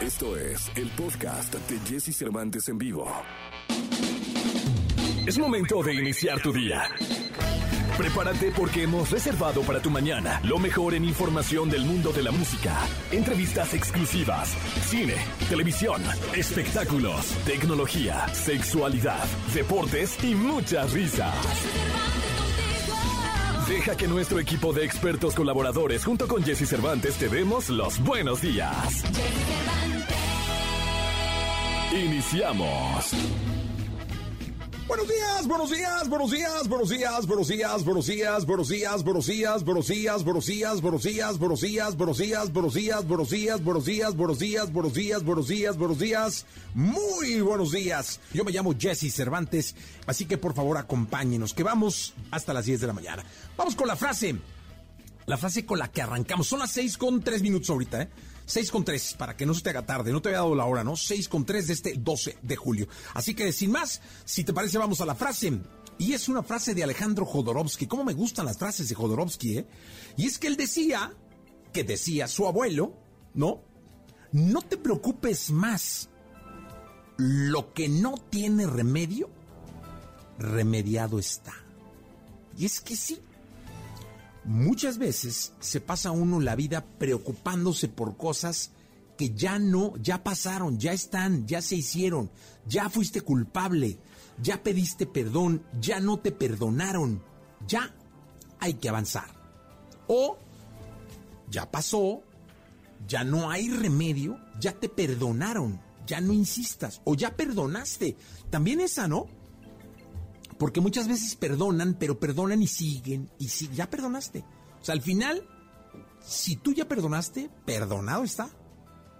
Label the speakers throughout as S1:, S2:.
S1: Esto es el podcast de Jesse Cervantes en vivo. Es momento de iniciar tu día. Prepárate porque hemos reservado para tu mañana lo mejor en información del mundo de la música, entrevistas exclusivas, cine, televisión, espectáculos, tecnología, sexualidad, deportes y muchas risas. Deja que nuestro equipo de expertos colaboradores junto con Jesse Cervantes te demos los buenos días. Iniciamos.
S2: Buenos días, buenos días, buenos días, buenos días, buenos días, buenos días, buenos días, buenos días, buenos días, buenos días, buenos días, buenos días, buenos días, buenos días, buenos días, buenos días, buenos días, buenos días, buenos días, buenos días, muy buenos días. Yo me llamo Jesse Cervantes, así que por favor acompáñenos, que vamos hasta las 10 de la mañana. Vamos con la frase, la frase con la que arrancamos. Son las 6 con 3 minutos ahorita, ¿eh? 6 con 3, para que no se te haga tarde, no te había dado la hora, ¿no? 6 con 3 de este 12 de julio. Así que sin más, si te parece, vamos a la frase. Y es una frase de Alejandro Jodorowsky. ¿Cómo me gustan las frases de Jodorowsky, eh? Y es que él decía, que decía su abuelo, ¿no? No te preocupes más. Lo que no tiene remedio, remediado está. Y es que sí, muchas veces se pasa uno la vida preocupándose por cosas que ya no, ya pasaron, ya están, ya se hicieron, ya fuiste culpable, ya pediste perdón, ya no te perdonaron, ya hay que avanzar. O ya pasó, ya no hay remedio, ya te perdonaron, ya no insistas, o ya perdonaste. También esa, ¿no? Porque muchas veces perdonan, pero perdonan y siguen, y si ya perdonaste. O sea, al final, si tú ya perdonaste, perdonado está.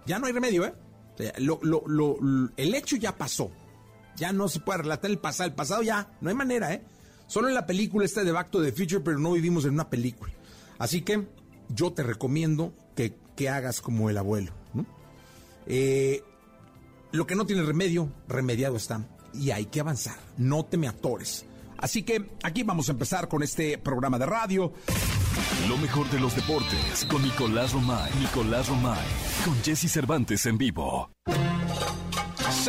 S2: Ya no hay remedio, ¿eh? O sea, lo- lo- lo- el hecho ya pasó. Ya no se puede relatar el pasado. El pasado ya, no hay manera, ¿eh? Solo en la película está de Back to the Future, pero no vivimos en una película. Así que yo te recomiendo que, que hagas como el abuelo, ¿no? Eh, lo que no tiene remedio, remediado está. Y hay que avanzar. No te me atores. Así que aquí vamos a empezar con este programa de radio.
S1: Lo mejor de los deportes con Nicolás Romay. Nicolás Romay. Con Jesse Cervantes en vivo.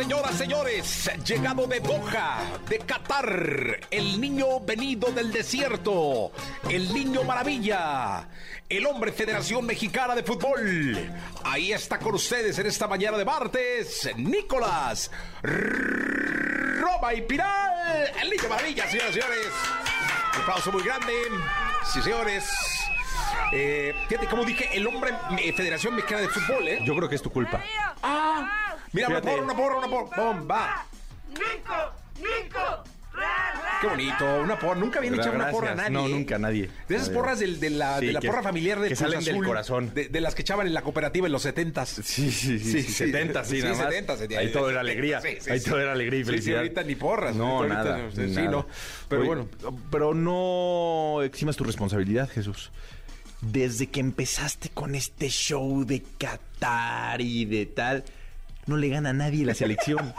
S2: Señoras, señores, llegado de Doha, de Qatar, el niño venido del desierto, el niño maravilla, el hombre Federación Mexicana de Fútbol. Ahí está con ustedes en esta mañana de martes, Nicolás Roma y Piral, el niño maravilla, señoras señores. Un aplauso muy grande. Sí, señores. Eh, fíjate, como dije, el hombre eh, Federación Mexicana de Fútbol, ¿eh?
S3: Yo creo que es tu culpa.
S2: Ah, mira, una porra, una porra, una porra. Bomba.
S4: Nico, Nico,
S2: Qué bonito, una porra. Nunca habían echado una porra a nadie.
S3: No,
S2: ¿eh?
S3: nunca nadie.
S2: De esas porras del- de, la,
S3: Sí,
S2: de la
S3: que-
S2: porra familiar de
S3: que
S2: Cruz
S3: salen del
S2: Azul,
S3: corazón.
S2: De, de las que echaban en la cooperativa en los setentas.
S3: Sí, sí, sí. sí, 70, sí,
S2: sí,
S3: nada más.
S2: 70, sí,
S3: Ahí todo era
S2: 70,
S3: alegría.
S2: sí, sí,
S3: Ahí
S2: sí.
S3: todo era alegría y
S2: Sí, sí,
S3: felicidad.
S2: ahorita ni porras.
S3: No,
S2: ahorita
S3: nada.
S2: no, sí,
S3: nada.
S2: no. Pero
S3: Oye,
S2: bueno.
S3: Pero no eximas tu responsabilidad, Jesús. Desde que empezaste con este show de Qatar y de tal, no le gana a nadie la selección.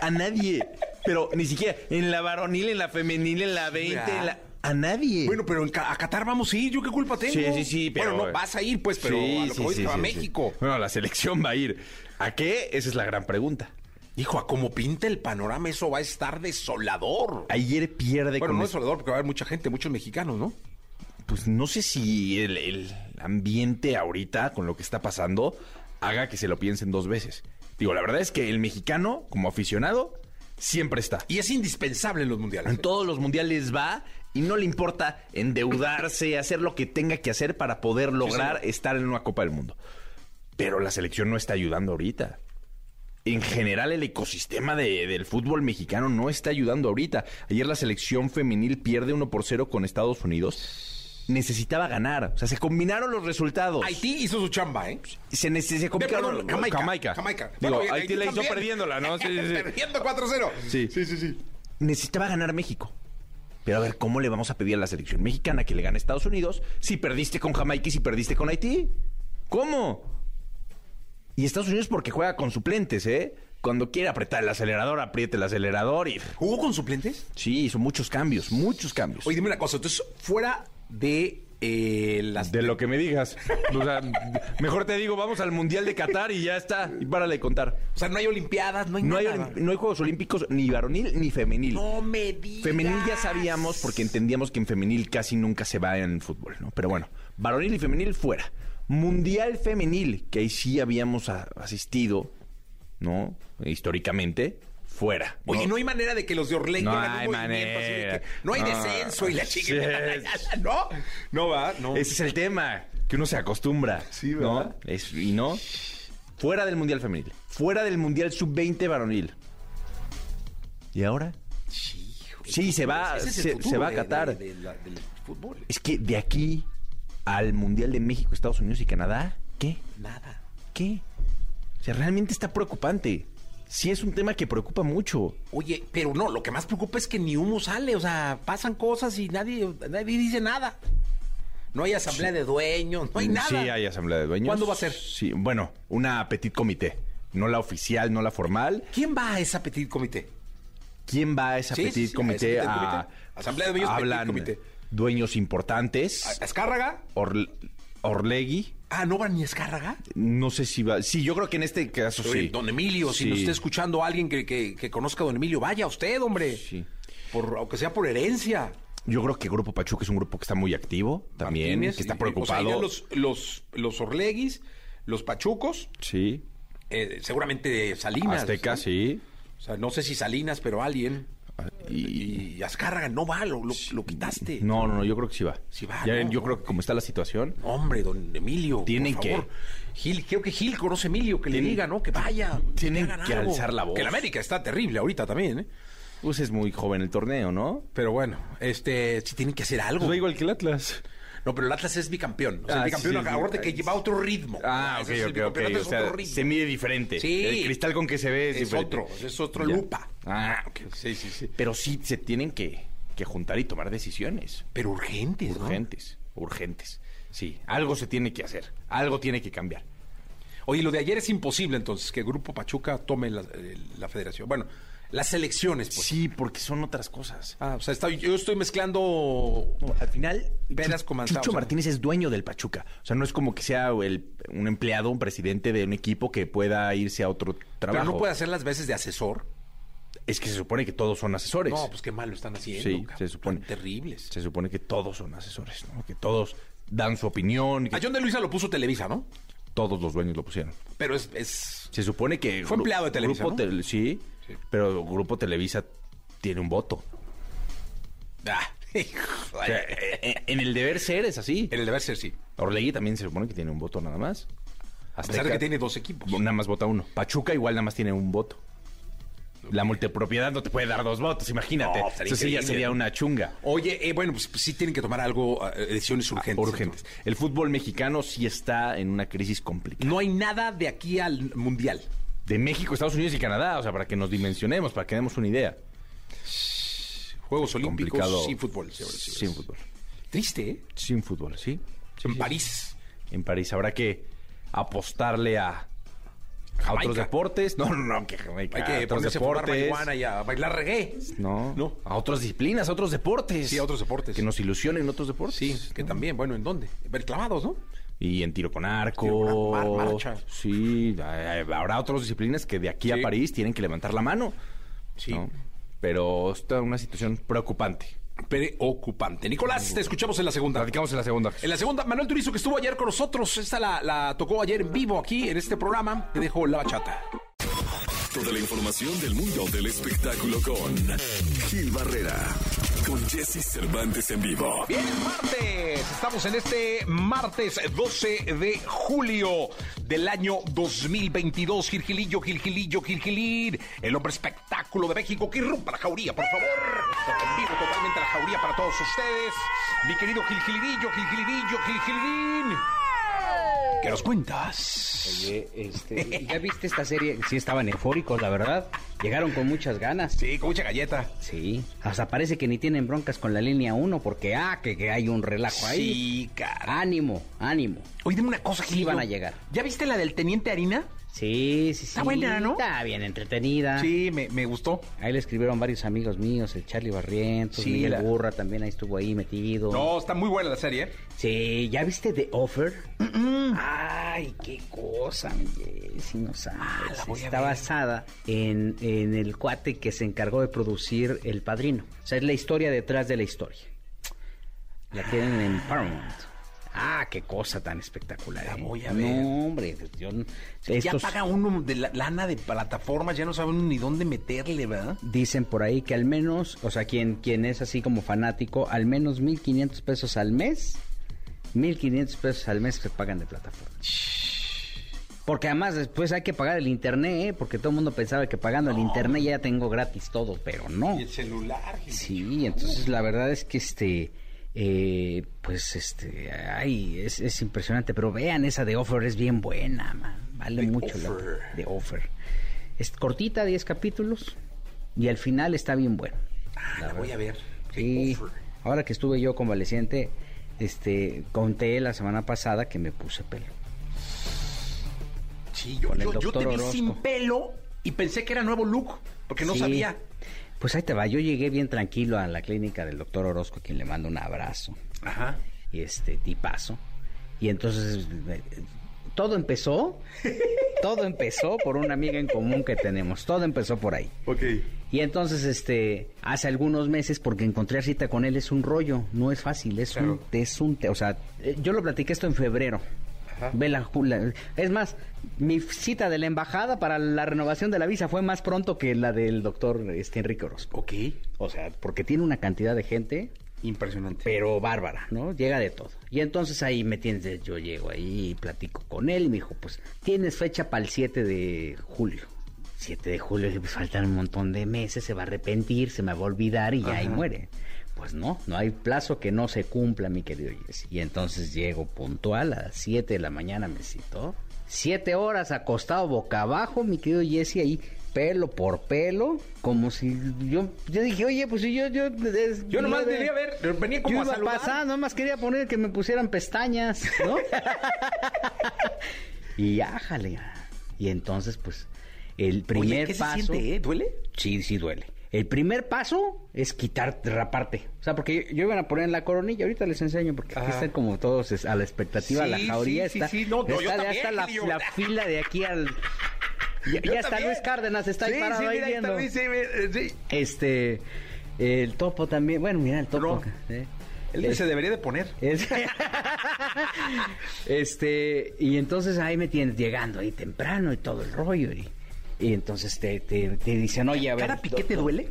S3: a nadie. Pero ni siquiera en la varonil, en la femenil, en la 20,
S2: Ya.
S3: en la... A nadie.
S2: Bueno, pero en Ca- a Qatar vamos a ir, ¿yo qué culpa tengo?
S3: Sí, sí, sí, pero...
S2: Bueno, no, vas a ir, pues, pero
S3: Sí,
S2: a lo que
S3: sí, sí,
S2: a México.
S3: Bueno, la selección va a ir. ¿A qué? Esa es la gran pregunta.
S2: Hijo, a como pinta el panorama, eso va a estar desolador.
S3: Ayer pierde
S2: Bueno,
S3: con
S2: no
S3: es-
S2: desolador, porque va a haber mucha gente, muchos mexicanos, ¿no?
S3: Pues no sé si el, el ambiente ahorita, con lo que está pasando, haga que se lo piensen dos veces. Digo, la verdad es que el mexicano, como aficionado, siempre está.
S2: Y es indispensable en los mundiales.
S3: En todos los mundiales va y no le importa endeudarse, hacer lo que tenga que hacer para poder lograr estar en una Copa del Mundo. Pero la selección no está ayudando ahorita. En general, el ecosistema de- del fútbol mexicano no está ayudando ahorita. Ayer la selección femenil pierde 1 por 0 con Estados Unidos. Necesitaba ganar. O sea, se combinaron los resultados.
S2: Haití hizo su chamba, ¿eh?
S3: Se, se.
S2: Perdón, Jamaica.
S3: Jamaica.
S2: Jamaica.
S3: Digo,
S2: Bueno,
S3: Haití la hizo
S2: también.
S3: perdiéndola, ¿no? Sí, sí, sí.
S2: Perdiendo 4-0.
S3: Sí.
S2: sí, sí. sí.
S3: necesitaba ganar México. Pero a ver, ¿cómo le vamos a pedir a la selección mexicana que le gane a Estados Unidos si perdiste con Jamaica y si perdiste con Haití? ¿Cómo? Y Estados Unidos porque juega con suplentes, ¿eh? Cuando quiere apretar el acelerador, apriete el acelerador y...
S2: ¿Jugó con suplentes?
S3: Sí, hizo muchos cambios, muchos cambios.
S2: Oye, dime una cosa. Entonces, fuera de eh, las
S3: De lo que me digas. O sea, mejor te digo, vamos al Mundial de Qatar y ya está. Y párale de contar.
S2: O sea, no hay olimpiadas, no hay
S3: No hay,
S2: nada.
S3: olim- no hay Juegos Olímpicos ni varonil ni femenil.
S2: No me digas.
S3: Femenil ya sabíamos porque entendíamos que en femenil casi nunca se va en fútbol, ¿no? Pero bueno, varonil y femenil fuera. Mundial femenil, que ahí sí habíamos a- asistido, ¿no? Históricamente, fuera.
S2: Oye, no hay manera de que los de Orlegui
S3: No
S2: un
S3: hay
S2: movimiento así de
S3: manera.
S2: que no hay
S3: No.
S2: descenso y la chica.
S3: Sí.
S2: No, no va, no.
S3: Ese es el tema, que uno se acostumbra.
S2: Sí,
S3: ¿no?
S2: ¿verdad?
S3: Es- y no, fuera del Mundial femenil, fuera del Mundial sub-20 varonil. ¿Y ahora?
S2: Sí,
S3: se va-
S2: es
S3: se- va a
S2: de-
S3: Qatar.
S2: de- de la- del fútbol.
S3: Es que de aquí al Mundial de México, Estados Unidos y Canadá, ¿qué?
S2: Nada.
S3: ¿Qué? O sea, realmente está preocupante. Sí es un tema que preocupa mucho.
S2: Oye, pero no, lo que más preocupa es que ni humo sale, o sea, pasan cosas y nadie, nadie dice nada. No hay asamblea de dueños, no hay nada.
S3: Sí, hay asamblea de dueños.
S2: ¿Cuándo va a ser?
S3: Sí, bueno, una petit comité. No la oficial, no la formal.
S2: ¿Quién va a esa petit comité?
S3: ¿Quién va a esa
S2: Sí,
S3: petit
S2: sí, sí, a
S3: comité?
S2: petit
S3: a-
S2: comité. Asamblea de dueños, petit
S3: Hablan
S2: comité.
S3: dueños importantes.
S2: ¿A- ¿Azcárraga?
S3: Orl- Orlegui.
S2: Ah, ¿no va ni Azcárraga?
S3: No sé si va. Sí, yo creo que en este caso
S2: Oye,
S3: sí.
S2: Don Emilio, si
S3: Sí.
S2: nos está escuchando alguien que, que- que conozca a Don Emilio, vaya usted, hombre.
S3: Sí.
S2: Por, aunque sea por herencia.
S3: Yo creo que Grupo Pachuca es un grupo que está muy activo también,
S2: Martínez,
S3: que está preocupado.
S2: O sea, irían los, los, los Orleguis, los Pachucos,
S3: Sí.
S2: eh, seguramente Salinas.
S3: Azteca,
S2: ¿no?
S3: sí.
S2: O sea, no sé si Salinas, pero alguien.
S3: Y,
S2: Y Azcárraga no va, lo, lo, lo quitaste.
S3: No, no, no, yo creo que sí va.
S2: Sí va,
S3: Ya,
S2: ¿no?
S3: Yo creo que como está la situación,
S2: Hombre, don Emilio.
S3: Tienen
S2: por
S3: que-.
S2: Gil, creo que Gil conoce a Emilio, que le diga, ¿no? Que vaya.
S3: tienen que alzar la voz.
S2: Que el América está terrible ahorita también, ¿eh?
S3: pues es muy joven el torneo, ¿no?
S2: Pero bueno, este, sí tienen que hacer algo.
S3: Pues igual que el Atlas.
S2: No, pero el Atlas es bicampeón. O sea,
S3: Ah,
S2: el bicampeón,
S3: sí,
S2: que lleva otro ritmo.
S3: Ah, ok, ok, ok. O sea, se mide diferente.
S2: Sí.
S3: El cristal con que se ve es,
S2: Es
S3: diferente.
S2: otro, es otro
S3: Ya.
S2: lupa.
S3: Ah, ok.
S2: Sí, sí, sí.
S3: Pero sí se tienen que, que juntar y tomar decisiones.
S2: Pero urgentes, ¿no?
S3: Urgentes, urgentes. Sí, algo se tiene que hacer. Algo tiene que cambiar.
S2: Oye, lo de ayer es imposible entonces, que Grupo Pachuca tome la, eh, la federación. Bueno, las elecciones, pues.
S3: Sí, porque son otras cosas.
S2: Ah, o sea, está- yo estoy mezclando...
S3: No, al final,
S2: Peras
S3: Chucho
S2: o sea.
S3: Martínez es dueño del Pachuca. O sea, no es como que sea el- un empleado, un presidente de un equipo que pueda irse a otro trabajo.
S2: Pero no puede hacer las veces de asesor.
S3: Es que se supone que todos son asesores.
S2: No, pues qué mal lo están haciendo.
S3: Sí,
S2: cabrón.
S3: se supone.
S2: Terribles.
S3: Se supone que todos son asesores, ¿no? Que todos dan su opinión. Que
S2: A John de Luisa lo puso Televisa, ¿no?
S3: todos los dueños lo pusieron.
S2: Pero es... es...
S3: Se supone que...
S2: Fue empleado de Televisa,
S3: Grupo
S2: ¿no?
S3: Sí,
S2: Sí.
S3: pero Grupo Televisa tiene un voto.
S2: Ah,
S3: O sea, en, en el deber ser es así.
S2: en el deber ser, sí.
S3: Orlegui también se supone que tiene un voto nada más.
S2: A pesar de que tiene dos equipos.
S3: Nada más vota uno. Pachuca igual nada más tiene un voto. La multipropiedad no te puede dar dos votos, imagínate.
S2: No,
S3: Eso sí ya sería una chunga.
S2: Oye, eh, bueno, pues, pues, sí tienen que tomar algo, eh, decisiones urgentes.
S3: Urgentes. El fútbol mexicano sí está en una crisis complicada.
S2: No hay nada de aquí al mundial.
S3: De México, Estados Unidos y Canadá, o sea, para que nos dimensionemos, para que demos una idea.
S2: Juegos Olímpicos
S3: Complicado.
S2: sin fútbol.
S3: Sin fútbol.
S2: Triste, ¿eh?
S3: Sin fútbol, sí.
S2: En. París.
S3: En París. Habrá que apostarle a, a otros deportes. No, no, no, que Jamaica.
S2: Hay
S3: a
S2: que
S3: otros
S2: a fumar
S3: deportes.
S2: marihuana y a bailar reggae.
S3: No,
S2: No.
S3: A otras disciplinas, a otros deportes.
S2: Sí, a otros deportes.
S3: Que nos ilusionen otros deportes.
S2: Sí, que también, bueno, ¿en dónde? Ver clavados, ¿no?
S3: Y en tiro con arco.
S2: Tiro con arco, marcha.
S3: Sí, habrá otras disciplinas que de aquí
S2: Sí.
S3: a París tienen que levantar la mano.
S2: Sí.
S3: ¿no? Pero está una situación preocupante.
S2: Preocupante. Nicolás, te escuchamos en la segunda.
S3: Platicamos en la segunda.
S2: En la segunda, Manuel Turizo, que estuvo ayer con nosotros. Esta la, la tocó ayer en vivo aquí en este programa. Te dejo la bachata.
S1: Toda la información del mundo del espectáculo con Gil Barrera, con Jesse Cervantes en vivo.
S2: Bien, es martes. Estamos en este martes 12 de julio del año 2022. Gilgilillo, Gilgilillo, Gilgilín. El hombre espectáculo de México que irrumpa la jauría, por favor. En vivo totalmente la jauría para todos ustedes. Mi querido Gilgilidillo, Gilgilidillo, Gilgilín. ¿Qué nos cuentas?
S5: Oye, este, ¿ya viste esta serie? Sí estaban eufóricos, la verdad. Llegaron con muchas ganas.
S2: Sí, con mucha galleta.
S5: Sí, hasta parece que ni tienen broncas con la línea 1 porque, ah, que, que hay un relajo ahí.
S2: Sí, cara.
S5: Ánimo, ánimo.
S2: Oye, dime una cosa,
S5: Sí
S2: Gilillo.
S5: van a llegar.
S2: ¿Ya viste la del Teniente Harina?
S5: Sí, sí, sí.
S2: Está buena, ¿no?
S5: Está bien entretenida.
S2: Sí, me, me gustó.
S5: Ahí le escribieron varios amigos míos, el Charlie Barrientos,
S2: Sí,
S5: Miguel
S2: la-
S5: Burra también ahí estuvo ahí metido.
S2: No, está muy buena la serie. ¿eh?
S5: Sí, ¿ya viste The Offer? Ay, qué cosa, mi Jessy, no sabes.
S2: Ah, la voy a
S5: Está
S2: ver.
S5: basada en, en el cuate que se encargó de producir El Padrino. O sea, es la historia detrás de la historia. La tienen en Paramount. Ah, qué cosa tan espectacular.
S2: La
S5: ¿eh?
S2: voy a ver.
S5: No, hombre, yo,
S2: Ya
S5: estos
S2: paga uno de la, lana de plataformas, ya no saben ni dónde meterle, ¿verdad?
S5: dicen por ahí que al menos, o sea, quien, quien es así como fanático, al menos 1.500 pesos al mes, 1.500 pesos al mes se pagan de plataforma. Porque además después hay que pagar el internet, ¿eh? porque todo el mundo pensaba que pagando el internet ya tengo gratis todo, pero no.
S2: Y el celular.
S5: Sí, entonces la verdad es que este, eh, pues este, ay, es, es impresionante, pero vean esa de Offer, es bien buena, man. vale
S2: The
S5: mucho la de Offer. Es cortita, 10 capítulos, y al final está bien bueno.
S2: Ah, la voy a ver.
S5: Sí, ahora que estuve yo convaleciente, este, conté la semana pasada que me puse pelo.
S2: Sí, yo, yo- yo te vi
S5: Orozco.
S2: sin pelo y pensé que era nuevo look, porque no
S5: Sí.
S2: sabía.
S5: Pues ahí te va, yo llegué bien tranquilo a la clínica del doctor Orozco, a quien le mando un abrazo.
S2: Ajá.
S5: y este tipazo. Y entonces eh, todo empezó, todo empezó por una amiga en común que tenemos, todo empezó por ahí.
S2: Ok.
S5: Y entonces, este, hace algunos meses, porque encontré cita con él es un rollo, no es fácil, es un, es un, te- o sea, eh, yo lo platiqué esto en febrero. Ve la, la- es más, mi cita de la embajada para la renovación de la visa fue más pronto que la del doctor este, Enrique Orozco.
S2: Ok.
S5: O sea, porque tiene una cantidad de gente
S2: Impresionante.
S5: pero bárbara, ¿no? Llega de todo. Y entonces ahí me tienes, yo llego ahí y platico con él y me dijo, pues, tienes fecha para el 7 de julio. 7 de julio, pues faltan un montón de meses, se va a arrepentir, se me va a olvidar y ya ahí muere. Pues no, no hay plazo que no se cumpla, mi querido Jesse. Y entonces llego puntual a las 7 de la mañana, me citó. Siete horas acostado boca abajo, mi querido Jesse, ahí pelo por pelo, como si yo, yo dije, oye, pues si yo, yo, es-
S2: Yo nomás
S5: nueve-
S2: venía a ver, venía como
S5: yo
S2: a
S5: iba
S2: saludar.
S5: nomás quería poner que me pusieran pestañas, ¿no? y ájale. Y entonces, pues, el primer
S2: Oye, ¿qué se
S5: paso.
S2: siente, eh? ¿Duele?
S5: Sí, sí duele. El primer paso es quitar, raparte. O sea, porque yo, yo iban a poner en la coronilla, ahorita les enseño, porque aquí
S2: Ajá.
S5: están como todos a la expectativa,
S2: Sí,
S5: la jauría
S2: sí,
S5: está.
S2: sí. No, no,
S5: está, ya
S2: también,
S5: está la, la fila de aquí al. Ya, ya está
S2: también.
S5: Luis Cárdenas, está ahí parado
S2: sí,
S5: ahí
S2: mira,
S5: viendo.
S2: está Luis, sí, eh, sí.
S5: Este, el topo también, bueno, mira el topo.
S2: No.
S5: ¿eh?
S2: Él
S5: Es-
S2: se debería de poner.
S5: es- este, y entonces ahí me tienes llegando ahí temprano y todo el rollo. Y, y entonces te, te, te dicen, oye, a ver.
S2: ¿Cada piquete duele?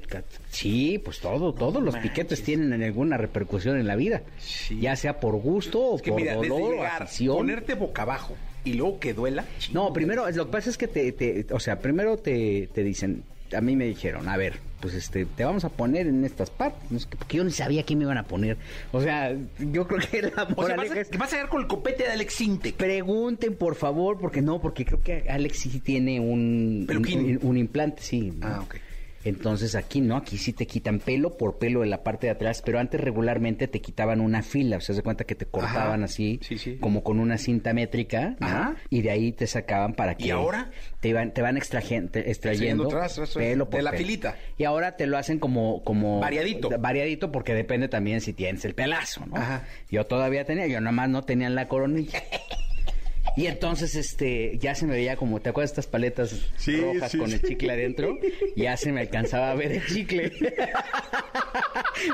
S5: Sí, pues todo, todos los
S2: manches.
S5: piquetes tienen alguna repercusión en la vida.
S2: Sí.
S5: Ya sea por gusto o
S2: Es que
S5: por
S2: mira,
S5: dolor o
S2: llegar,
S5: afición.
S2: ponerte boca abajo y luego que duela.
S5: No, primero, lo que pasa es que te, te- o sea, primero te, te dicen, a mí me dijeron, a ver, pues este, te vamos a poner en estas partes, no sé porque yo ni sabía qué me iban a poner. O sea, yo creo que la
S2: O sea, vas a,
S5: es,
S2: vas a llegar con el copete de Alex Intec.
S5: pregunten por favor, porque no, porque creo que Alex sí tiene un, un, un- un implante, sí. ¿no?
S2: Ah, ok.
S5: Entonces aquí no, aquí sí te quitan pelo por pelo de la parte de atrás, pero antes regularmente te quitaban una fila, o sea, se cuenta que te cortaban
S2: Ajá.
S5: así,
S2: Sí, sí.
S5: como con una cinta métrica, ¿no?
S2: Ajá.
S5: y de ahí te sacaban para que...
S2: ¿Y ahora?
S5: Te van, te van extrayendo
S2: Extrayendo tras, tras,
S5: pelo por
S2: de la
S5: pelo.
S2: filita.
S5: Y ahora te lo hacen como... como
S2: Variadito.
S5: Variadito porque depende también si tienes el pelazo, ¿no?
S2: Ajá.
S5: Yo todavía tenía, yo nada más no tenía en la coronilla. Y entonces, este, ya se me veía como, ¿te acuerdas de estas paletas
S2: Sí,
S5: rojas
S2: sí,
S5: con
S2: sí.
S5: el chicle adentro? Ya se me alcanzaba a ver el chicle.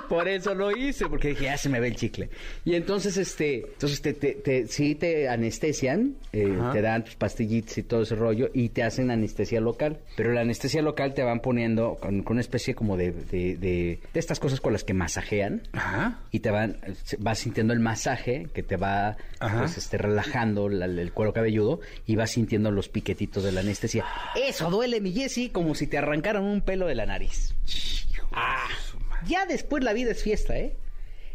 S5: Por eso lo hice, porque dije, ya se me ve el chicle. Y entonces, este, entonces te, te, te- sí te anestesian, eh, te dan tus pastillitas y todo ese rollo, y te hacen anestesia local. Pero la anestesia local te van poniendo con, con una especie como de, de, de, de estas cosas con las que masajean
S2: Ajá.
S5: y te van vas sintiendo el masaje que te va
S2: Ajá.
S5: pues este relajando la- el cuero cabelludo y vas sintiendo los piquetitos de la anestesia. Eso duele, mi Jessy, como si te arrancaran un pelo de la nariz. Ah, ya después la vida es fiesta, ¿eh?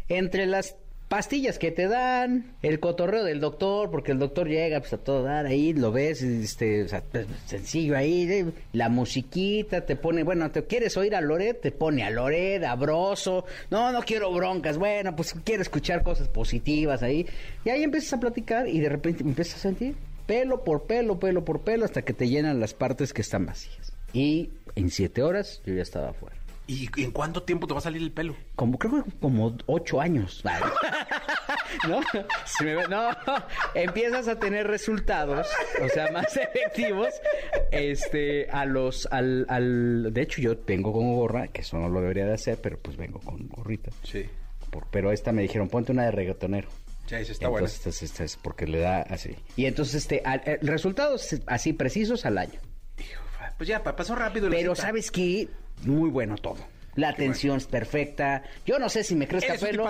S5: Entre las pastillas que te dan, el cotorreo del doctor, porque el doctor llega pues a todo dar ahí, lo ves, este, o sea, pues, sencillo ahí, la musiquita te pone, bueno, te quieres oír a Loret, te pone a Loret, a Broso, no, no quiero broncas, bueno, pues quiero escuchar cosas positivas ahí, y ahí empiezas a platicar y de repente empiezas a sentir pelo por pelo, pelo por pelo, hasta que te llenan las partes que están vacías. Y en siete horas yo ya estaba afuera.
S2: ¿Y en cuánto tiempo te va a salir el pelo?
S5: Como creo que como ocho años. ¿No? Se me no, empiezas a tener resultados, o sea, más efectivos, este, a los, al, al, de hecho yo vengo con gorra, que eso no lo debería de hacer, pero pues vengo con gorrita.
S2: Sí.
S5: Por- pero esta me dijeron, ponte una de reggaetonero.
S2: Ya, esa está buena.
S5: entonces, esta- esta es porque le da así. Y entonces, este, al- eh, resultados así precisos al año.
S2: Pues ya, pa- pasó rápido. la
S5: Pero
S2: cita.
S5: ¿sabes qué? Muy bueno todo. La atención es perfecta. Yo no sé si me crezca pelo.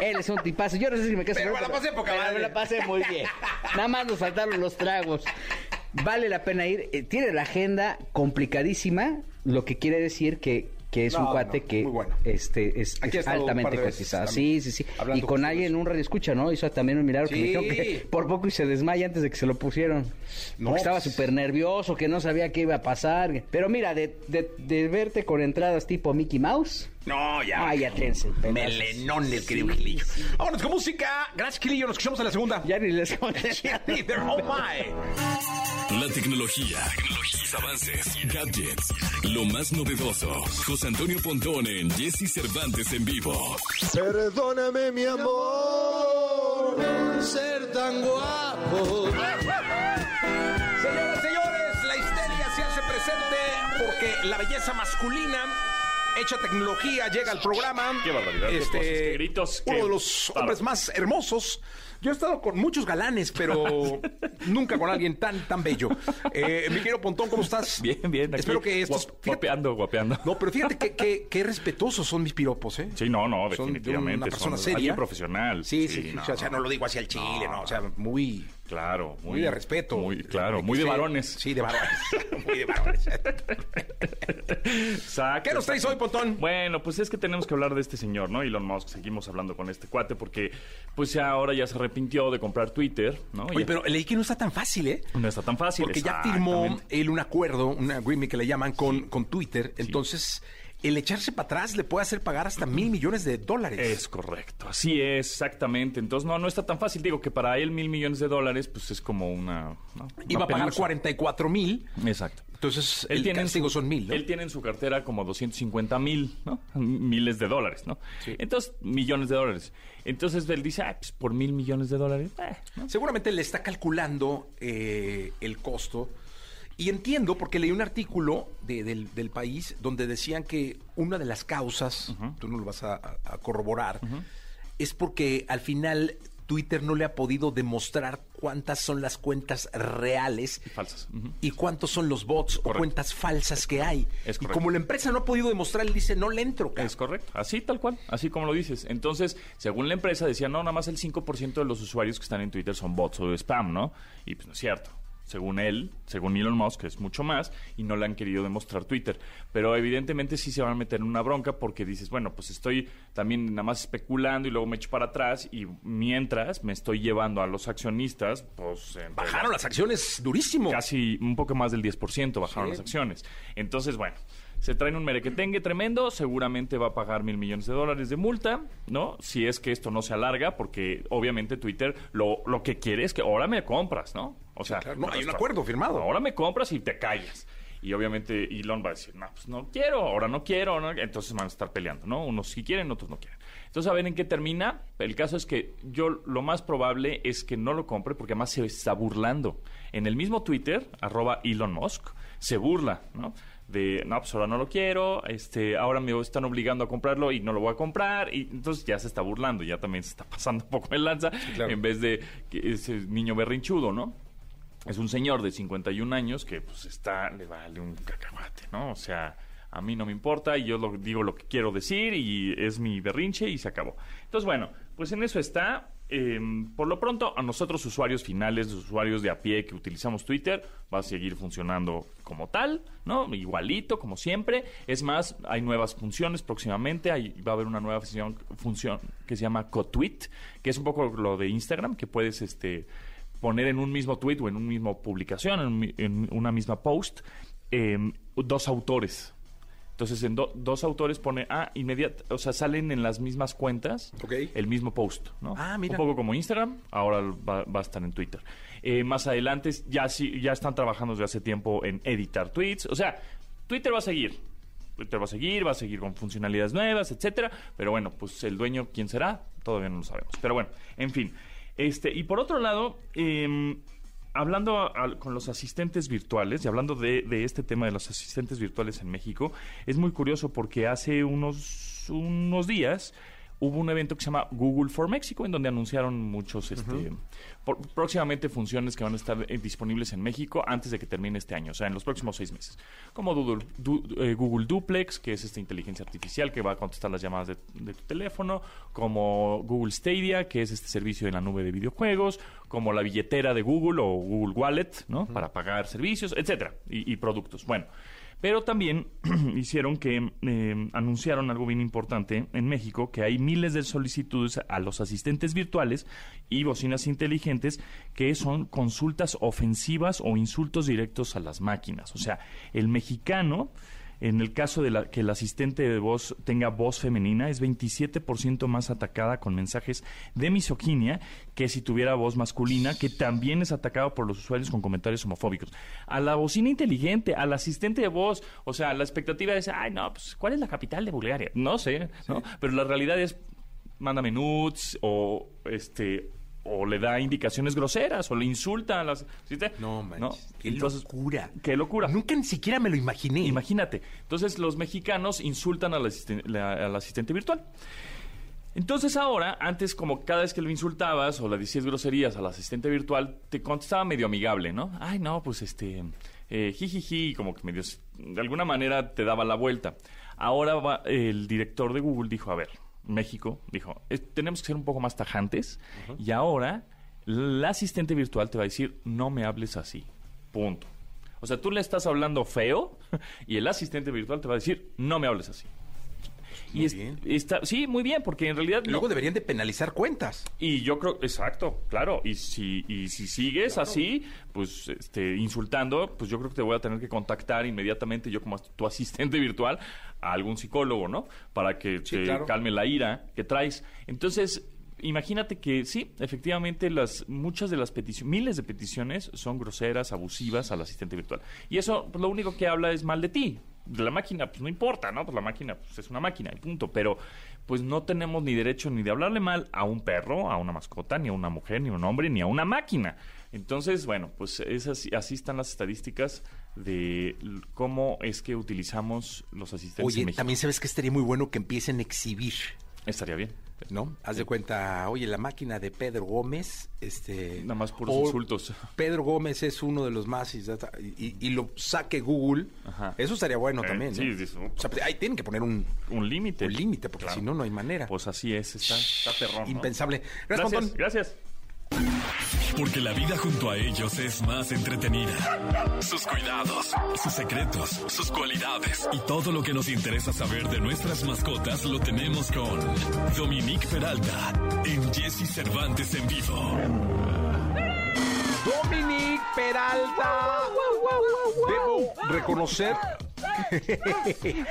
S5: Él es un tipazo. Yo no sé si me crezca
S2: Pero
S5: pelo.
S2: me la pasé poca
S5: pero
S2: madre.
S5: me la pasé muy bien. Nada más nos faltaron los tragos. Vale la pena ir. Eh, Tiene la agenda complicadísima, lo que quiere decir que, que es un cuate
S2: no,
S5: que
S2: bueno.
S5: este, es, altamente cotizado. Sí, sí, sí.
S2: hablando
S5: Y con alguien en un radio escucha, ¿no? Hizo también un milagro que me
S2: Sí.
S5: dijeron que por poco y se desmaya antes de que se lo pusieron.
S2: No,
S5: Porque estaba
S2: pues-
S5: súper nervioso, que no sabía qué iba a pasar. Pero mira, de, de, de verte con entradas tipo Mickey Mouse.
S2: No, ya.
S5: Ay, ya tense.
S2: Melenón el querido Gilillo. Vámonos con música. Gracias, Gilillo. Nos escuchamos en la segunda.
S5: Ya ni les conté.
S2: Oh my.
S1: La tecnología, sus avances, gadgets, lo más novedoso. José Antonio Pontón en Jesse Cervantes en vivo.
S6: Perdóname mi amor, ser tan guapo.
S2: Señoras, señores, la histeria se hace presente porque la belleza masculina hecha tecnología llega al programa.
S7: Qué barbaridad,
S2: Este,
S7: cosas, qué gritos,
S2: Uno
S7: qué
S2: de los hombres más hermosos. Yo he estado con muchos galanes, pero nunca con alguien tan, tan bello. Eh, mi querido Pontón, ¿cómo estás?
S7: Bien, bien. aquí,
S2: Espero que estos...
S7: guap-
S2: fíjate-
S7: Guapeando, guapeando.
S2: no, pero fíjate que, que- qué respetuosos son mis piropos, ¿eh?
S7: Sí, no, no,
S2: Son de
S7: definitivamente.
S2: una persona
S7: son
S2: seria.
S7: Alguien profesional.
S2: Sí, sí, o sea, o sea, no lo digo hacia el chile, no, o sea, muy...
S7: Claro, muy,
S2: Muy de respeto.
S7: Muy, claro, muy de varones.
S2: Sí, de varones. muy de varones.
S7: Exacto.
S2: ¿Qué nos traes hoy, Pontón?
S7: Bueno, pues es que tenemos que hablar de este señor, ¿no? Elon Musk. Seguimos hablando con este cuate porque, pues ya ahora ya se arrepintió de comprar Twitter, ¿no?
S2: Oye,
S7: Ya-
S2: pero leí que no está tan fácil, ¿eh?
S7: No está tan fácil.
S2: Porque ya firmó él un acuerdo, un agreement que le llaman con, con Twitter. Entonces, el echarse para atrás le puede hacer pagar hasta mil millones de dólares.
S7: Es correcto, así es, exactamente. Entonces, no, no está tan fácil. Digo que para él mil millones de dólares, pues es como una... ¿no?
S2: Iba
S7: Una
S2: a pagar
S7: pelusa.
S2: 44 mil.
S7: Exacto.
S2: Entonces,
S7: Él
S2: el
S7: tiene, en
S2: castigo
S7: su,
S2: son mil, ¿no?
S7: él tiene en su cartera como 250 mil, ¿no? Miles de dólares, ¿no? Entonces, millones de dólares. Entonces, él dice, ah, pues por mil millones de dólares, eh, ¿no?
S2: Seguramente le está calculando eh, el costo. Y entiendo, porque leí un artículo de- del, del país donde decían que una de las causas, tú no lo vas a, corroborar, es porque al final Twitter no le ha podido demostrar cuántas son las cuentas reales
S7: Falsas. Ujú.
S2: y cuántos son los bots o cuentas falsas que hay.
S7: Es
S2: y como la empresa no ha podido demostrar, él dice, no le entro. cabrón".
S7: Es correcto, así tal cual, así como lo dices. Entonces, según la empresa, decía, no, nada más el 5% de los usuarios que están en Twitter son bots o spam, ¿no? Y pues no es cierto. Según él, según Elon Musk, es mucho más, y no le han querido demostrar Twitter. Pero evidentemente sí se van a meter en una bronca porque dices, bueno, pues estoy también nada más especulando y luego me echo para atrás y mientras me estoy llevando a los accionistas, pues...
S2: Bajaron las acciones durísimo.
S7: casi un poco más del 10% bajaron
S2: Sí.
S7: las acciones. Entonces, bueno, se traen un merequetengue tremendo, seguramente va a pagar mil millones de dólares de multa, ¿no? Si es que esto no se alarga, porque obviamente Twitter lo, lo que quiere es que ahora me compras, ¿no? O sea,
S2: claro. No, hay un acuerdo firmado.
S7: Ahora me compras y te callas. Y obviamente Elon va a decir, no, pues no quiero, ahora no quiero, ¿no? entonces van a estar peleando, ¿no? Unos sí quieren, otros no quieren. Entonces, a ver en qué termina. El caso es que yo lo más probable es que no lo compre porque además se está burlando. En el mismo Twitter, arroba Elon Musk, se burla, ¿no? De, no, pues ahora no lo quiero, este, ahora me están obligando a comprarlo y no lo voy a comprar. Y entonces ya se está burlando, ya también se está pasando un poco en lanza,
S2: claro.
S7: en vez de que ese niño berrinchudo, ¿no? Es un señor de 51 años que pues está, le vale un cacahuate, ¿no? O sea, a mí no me importa y yo lo, digo lo que quiero decir y es mi berrinche y se acabó. Entonces, bueno, pues en eso está. Eh, por lo pronto, a nosotros usuarios finales, usuarios de a pie que utilizamos Twitter, va a seguir funcionando como tal, ¿no? Igualito, como siempre. Es más, hay nuevas funciones próximamente. Hay, va a haber una nueva función, función que se llama CoTweet, que es un poco lo de Instagram, que puedes, este poner en un mismo tweet o en una misma publicación, en, un en una misma post, eh, dos autores. Entonces, en do- dos autores pone, ah, inmediat, o sea, salen en las mismas cuentas
S2: Ok.
S7: el mismo post, ¿no?
S2: Ah, mira.
S7: Un poco como Instagram, ahora va, va a estar en Twitter. Eh, más adelante ya sí, ya están trabajando desde hace tiempo en editar tweets. O sea, Twitter va a seguir. Twitter va a seguir, va a seguir con funcionalidades nuevas, etcétera. Pero bueno, pues el dueño, ¿quién será? Todavía no lo sabemos. Pero bueno, en fin. Este, y por otro lado, em, hablando con los asistentes virtuales y hablando de, de este tema de los asistentes virtuales en México, es muy curioso porque hace unos, unos días hubo un evento que se llama Google for México, en donde anunciaron muchos, este, por- próximamente funciones que van a estar eh, disponibles en México antes de que termine este año, o sea, en los próximos seis meses. Como Google, Du- eh, Google Duplex, que es esta inteligencia artificial que va a contestar las llamadas de, de tu teléfono, como Google Stadia, que es este servicio en la nube de videojuegos, como la billetera de Google o Google Wallet, ¿no? Para pagar servicios, etcétera, y, y productos. Bueno. Pero también hicieron que eh, anunciaron algo bien importante en México, que hay miles de solicitudes a los asistentes virtuales y bocinas inteligentes que son consultas ofensivas o insultos directos a las máquinas. O sea, el mexicano, en el caso de la, que el asistente de voz tenga voz femenina, es 27% más atacada con mensajes de misoginia que si tuviera voz masculina, que también es atacado por los usuarios con comentarios homofóbicos. A la bocina inteligente, al asistente de voz, o sea, la expectativa es, ay, no, pues, ¿cuál es la capital de Bulgaria? No sé, ¿no? Pero la realidad es, mándame nudes o, este, o le da indicaciones groseras o le insulta a las... ¿sí te-
S2: No, manches. Qué
S7: Entonces,
S2: locura.
S7: Qué locura.
S2: Nunca ni siquiera me lo imaginé.
S7: Imagínate. Entonces los mexicanos insultan al, asisten- la- al asistente virtual. Entonces ahora, antes como cada vez que lo insultabas o le decías groserías al asistente virtual, te contestaba medio amigable, ¿no? Ay, no, pues este, eh, jijiji, como que medio, de alguna manera te daba la vuelta. Ahora va- el director de Google dijo, a ver, México, dijo, "Es- tenemos que ser un poco más tajantes y ahora el asistente virtual te va a decir, no me hables así, punto. O sea, tú le estás hablando feo y el asistente virtual te va a decir, no me hables así. Y es-
S2: bien.
S7: está, sí, muy bien, porque en realidad... no-
S2: Luego deberían de penalizar cuentas.
S7: y yo creo, exacto, claro. Y si, y si sigues así, pues este, insultando, pues yo creo que te voy a tener que contactar inmediatamente, yo como as- tu asistente virtual, a algún psicólogo, ¿no? Para que
S2: Sí,
S7: te
S2: claro.
S7: calme la ira que traes. Entonces, imagínate que sí, efectivamente, las muchas de las peticiones, miles de peticiones son groseras, abusivas al asistente virtual. Y eso, pues, lo único que habla es mal de ti. De la máquina, pues no importa, ¿no? Pues la máquina pues, es una máquina, y punto. Pero, pues no tenemos ni derecho ni de hablarle mal a un perro, a una mascota, ni a una mujer, ni a un hombre, ni a una máquina. Entonces, bueno, pues es así, así están las estadísticas de cómo es que utilizamos los asistentes en
S2: Oye,
S7: México.
S2: también sabes que estaría muy bueno que empiecen a exhibir,
S7: Estaría bien.
S2: ¿no? Haz de cuenta, oye, la máquina de Pedro Gómez, este...
S7: Nada más puros insultos.
S2: Pedro Gómez es uno de los más y, y- y lo saque Google.
S7: Ajá.
S2: Eso estaría bueno
S7: Eh,
S2: también,
S7: sí,
S2: ¿no?
S7: dices,
S2: O sea, pues, ahí tienen que poner un,
S7: Un límite.
S2: un límite, porque
S7: Claro.
S2: si no, no hay manera.
S7: Pues así es, está, está. ¿no?
S2: Impensable. Gracias,
S7: Gracias, gracias.
S1: Porque la vida junto a ellos es más entretenida. Sus cuidados, sus secretos, sus cualidades y todo lo que nos interesa saber de nuestras mascotas lo tenemos con Dominique Peralta en Jesse Cervantes en vivo.
S2: Dominique Peralta. Debo reconocer. De-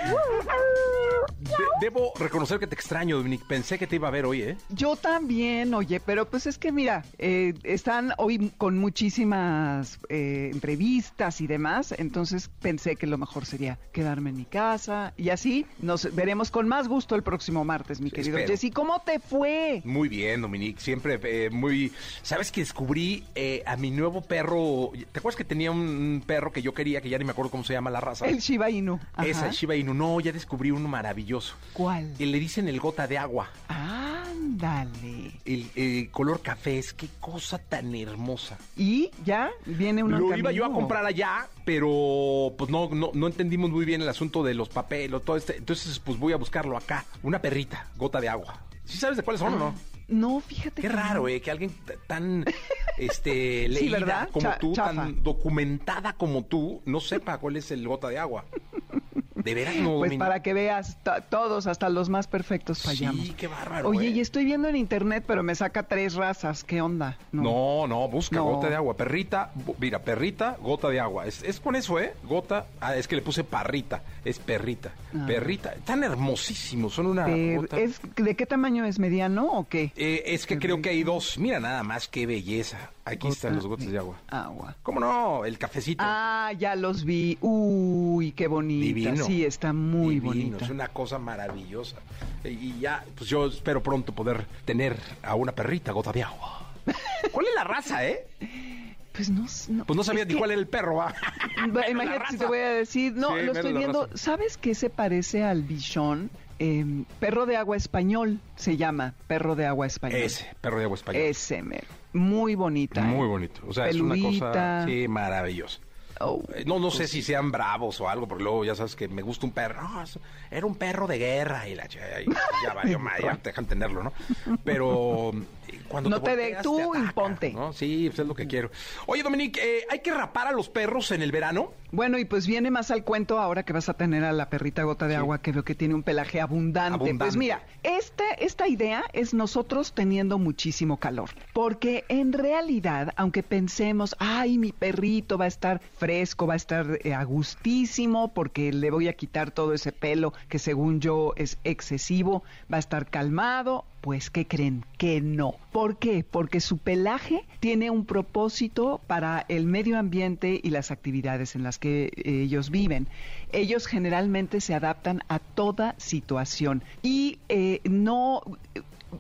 S2: debo reconocer que te extraño, Dominique. Pensé que te iba a ver hoy, ¿eh?
S8: Yo también, oye, pero pues es que mira, eh, están hoy con muchísimas eh, entrevistas y demás, entonces pensé que lo mejor sería quedarme en mi casa y así nos veremos con más gusto el próximo martes, mi querido
S2: espero.
S8: Jessy. ¿Cómo te fue?
S2: Muy bien, Dominique. Siempre eh, muy. ¿Sabes que descubrí a mi nuevo perro? ¿Te acuerdas que tenía un perro que yo quería, que ya ni me acuerdo cómo se llama la raza?
S8: El Shiba Inu. Ajá.
S2: Esa, Shiba Inu. No, ya descubrí uno maravilloso.
S8: ¿Cuál?
S2: Y le dicen el gota de agua.
S8: Ándale.
S2: El, el color café. Es qué cosa tan hermosa.
S8: ¿Y ya viene uno en
S2: Lo iba yo a comprar allá, pero pues no, no, no entendimos muy bien el asunto de los papeles, todo este. Entonces, pues voy a buscarlo acá. Una perrita, gota de agua. ¿Sí sabes de cuáles son o no?
S8: No, fíjate.
S2: Qué
S8: que
S2: raro,
S8: no.
S2: eh, que alguien tan este leída como
S8: Cha-
S2: tú,
S8: chafa.
S2: tan documentada como tú, no sepa cuál es el gota de agua. De veras no,
S8: Pues para que veas, todos, hasta los más perfectos fallamos.
S2: Sí, qué bárbaro.
S8: Oye,
S2: eh.
S8: y estoy viendo en internet, pero me saca tres razas. ¿Qué onda?
S2: No, no, busca
S8: No.
S2: gota de agua. Perrita, mira, perrita, gota de agua. Es, es con eso, ¿eh? Gota. Ah, es que le puse parrita. Es perrita.
S8: Ah.
S2: Perrita. Tan hermosísimos. Son una
S8: Per-
S2: gota.
S8: ¿es, ¿De qué tamaño es? ¿Mediano o qué?
S2: Eh, es que creo que hay dos. Mira nada más qué belleza. Aquí están los gotas de agua.
S8: Agua.
S2: ¿Cómo no? El cafecito.
S8: Ah, ya los vi. Uy, qué bonita.
S2: Divino.
S8: Sí, está muy
S2: Divino,
S8: bonita.
S2: Es una cosa maravillosa. Y- ya, pues yo espero pronto poder tener a una perrita gota de agua. ¿Cuál es la raza, eh?
S8: Pues no, no.
S2: Pues no sabía
S8: es
S2: ni
S8: que-
S2: cuál era el perro, va.
S8: Va, Imagínate si te voy a decir. No,
S2: Sí,
S8: lo estoy viendo.
S2: raza.
S8: ¿Sabes qué se parece al bichón? Em, perro de agua español se llama. Perro de agua español.
S2: Ese, perro de agua español.
S8: Ese, mero. Muy bonita. ¿eh?
S2: Muy bonito. O sea, es una cosa sí, maravillosa.
S8: Oh,
S2: Eh, No, no sé si sean bravos o algo, porque luego ya sabes que me gusta un perro. No, era un perro de guerra y la ya ya te dejan tenerlo, ¿no? Pero eh, cuando
S8: No te de-
S2: volteas,
S8: tú
S2: ataca,
S8: imponte.
S2: ¿no? Sí, pues es lo que quiero. Oye, Dominique, eh, ¿hay que rapar a los perros en el verano?
S8: Bueno, y pues viene más al cuento ahora que vas a tener a la perrita gota de agua que veo que tiene un pelaje abundante.
S2: Abundante.
S8: Pues mira, esta, esta idea es nosotros teniendo muchísimo calor. Porque en realidad, aunque pensemos, ay, mi perrito va a estar fresco, va a estar eh, a gustísimo, porque le voy a quitar todo ese pelo que según yo es excesivo, va a estar calmado, pues, ¿qué creen? Que no. ¿Por qué? Porque su pelaje tiene un propósito para el medio ambiente y las actividades en las que eh, ellos viven. Ellos generalmente se adaptan a toda situación y eh, no...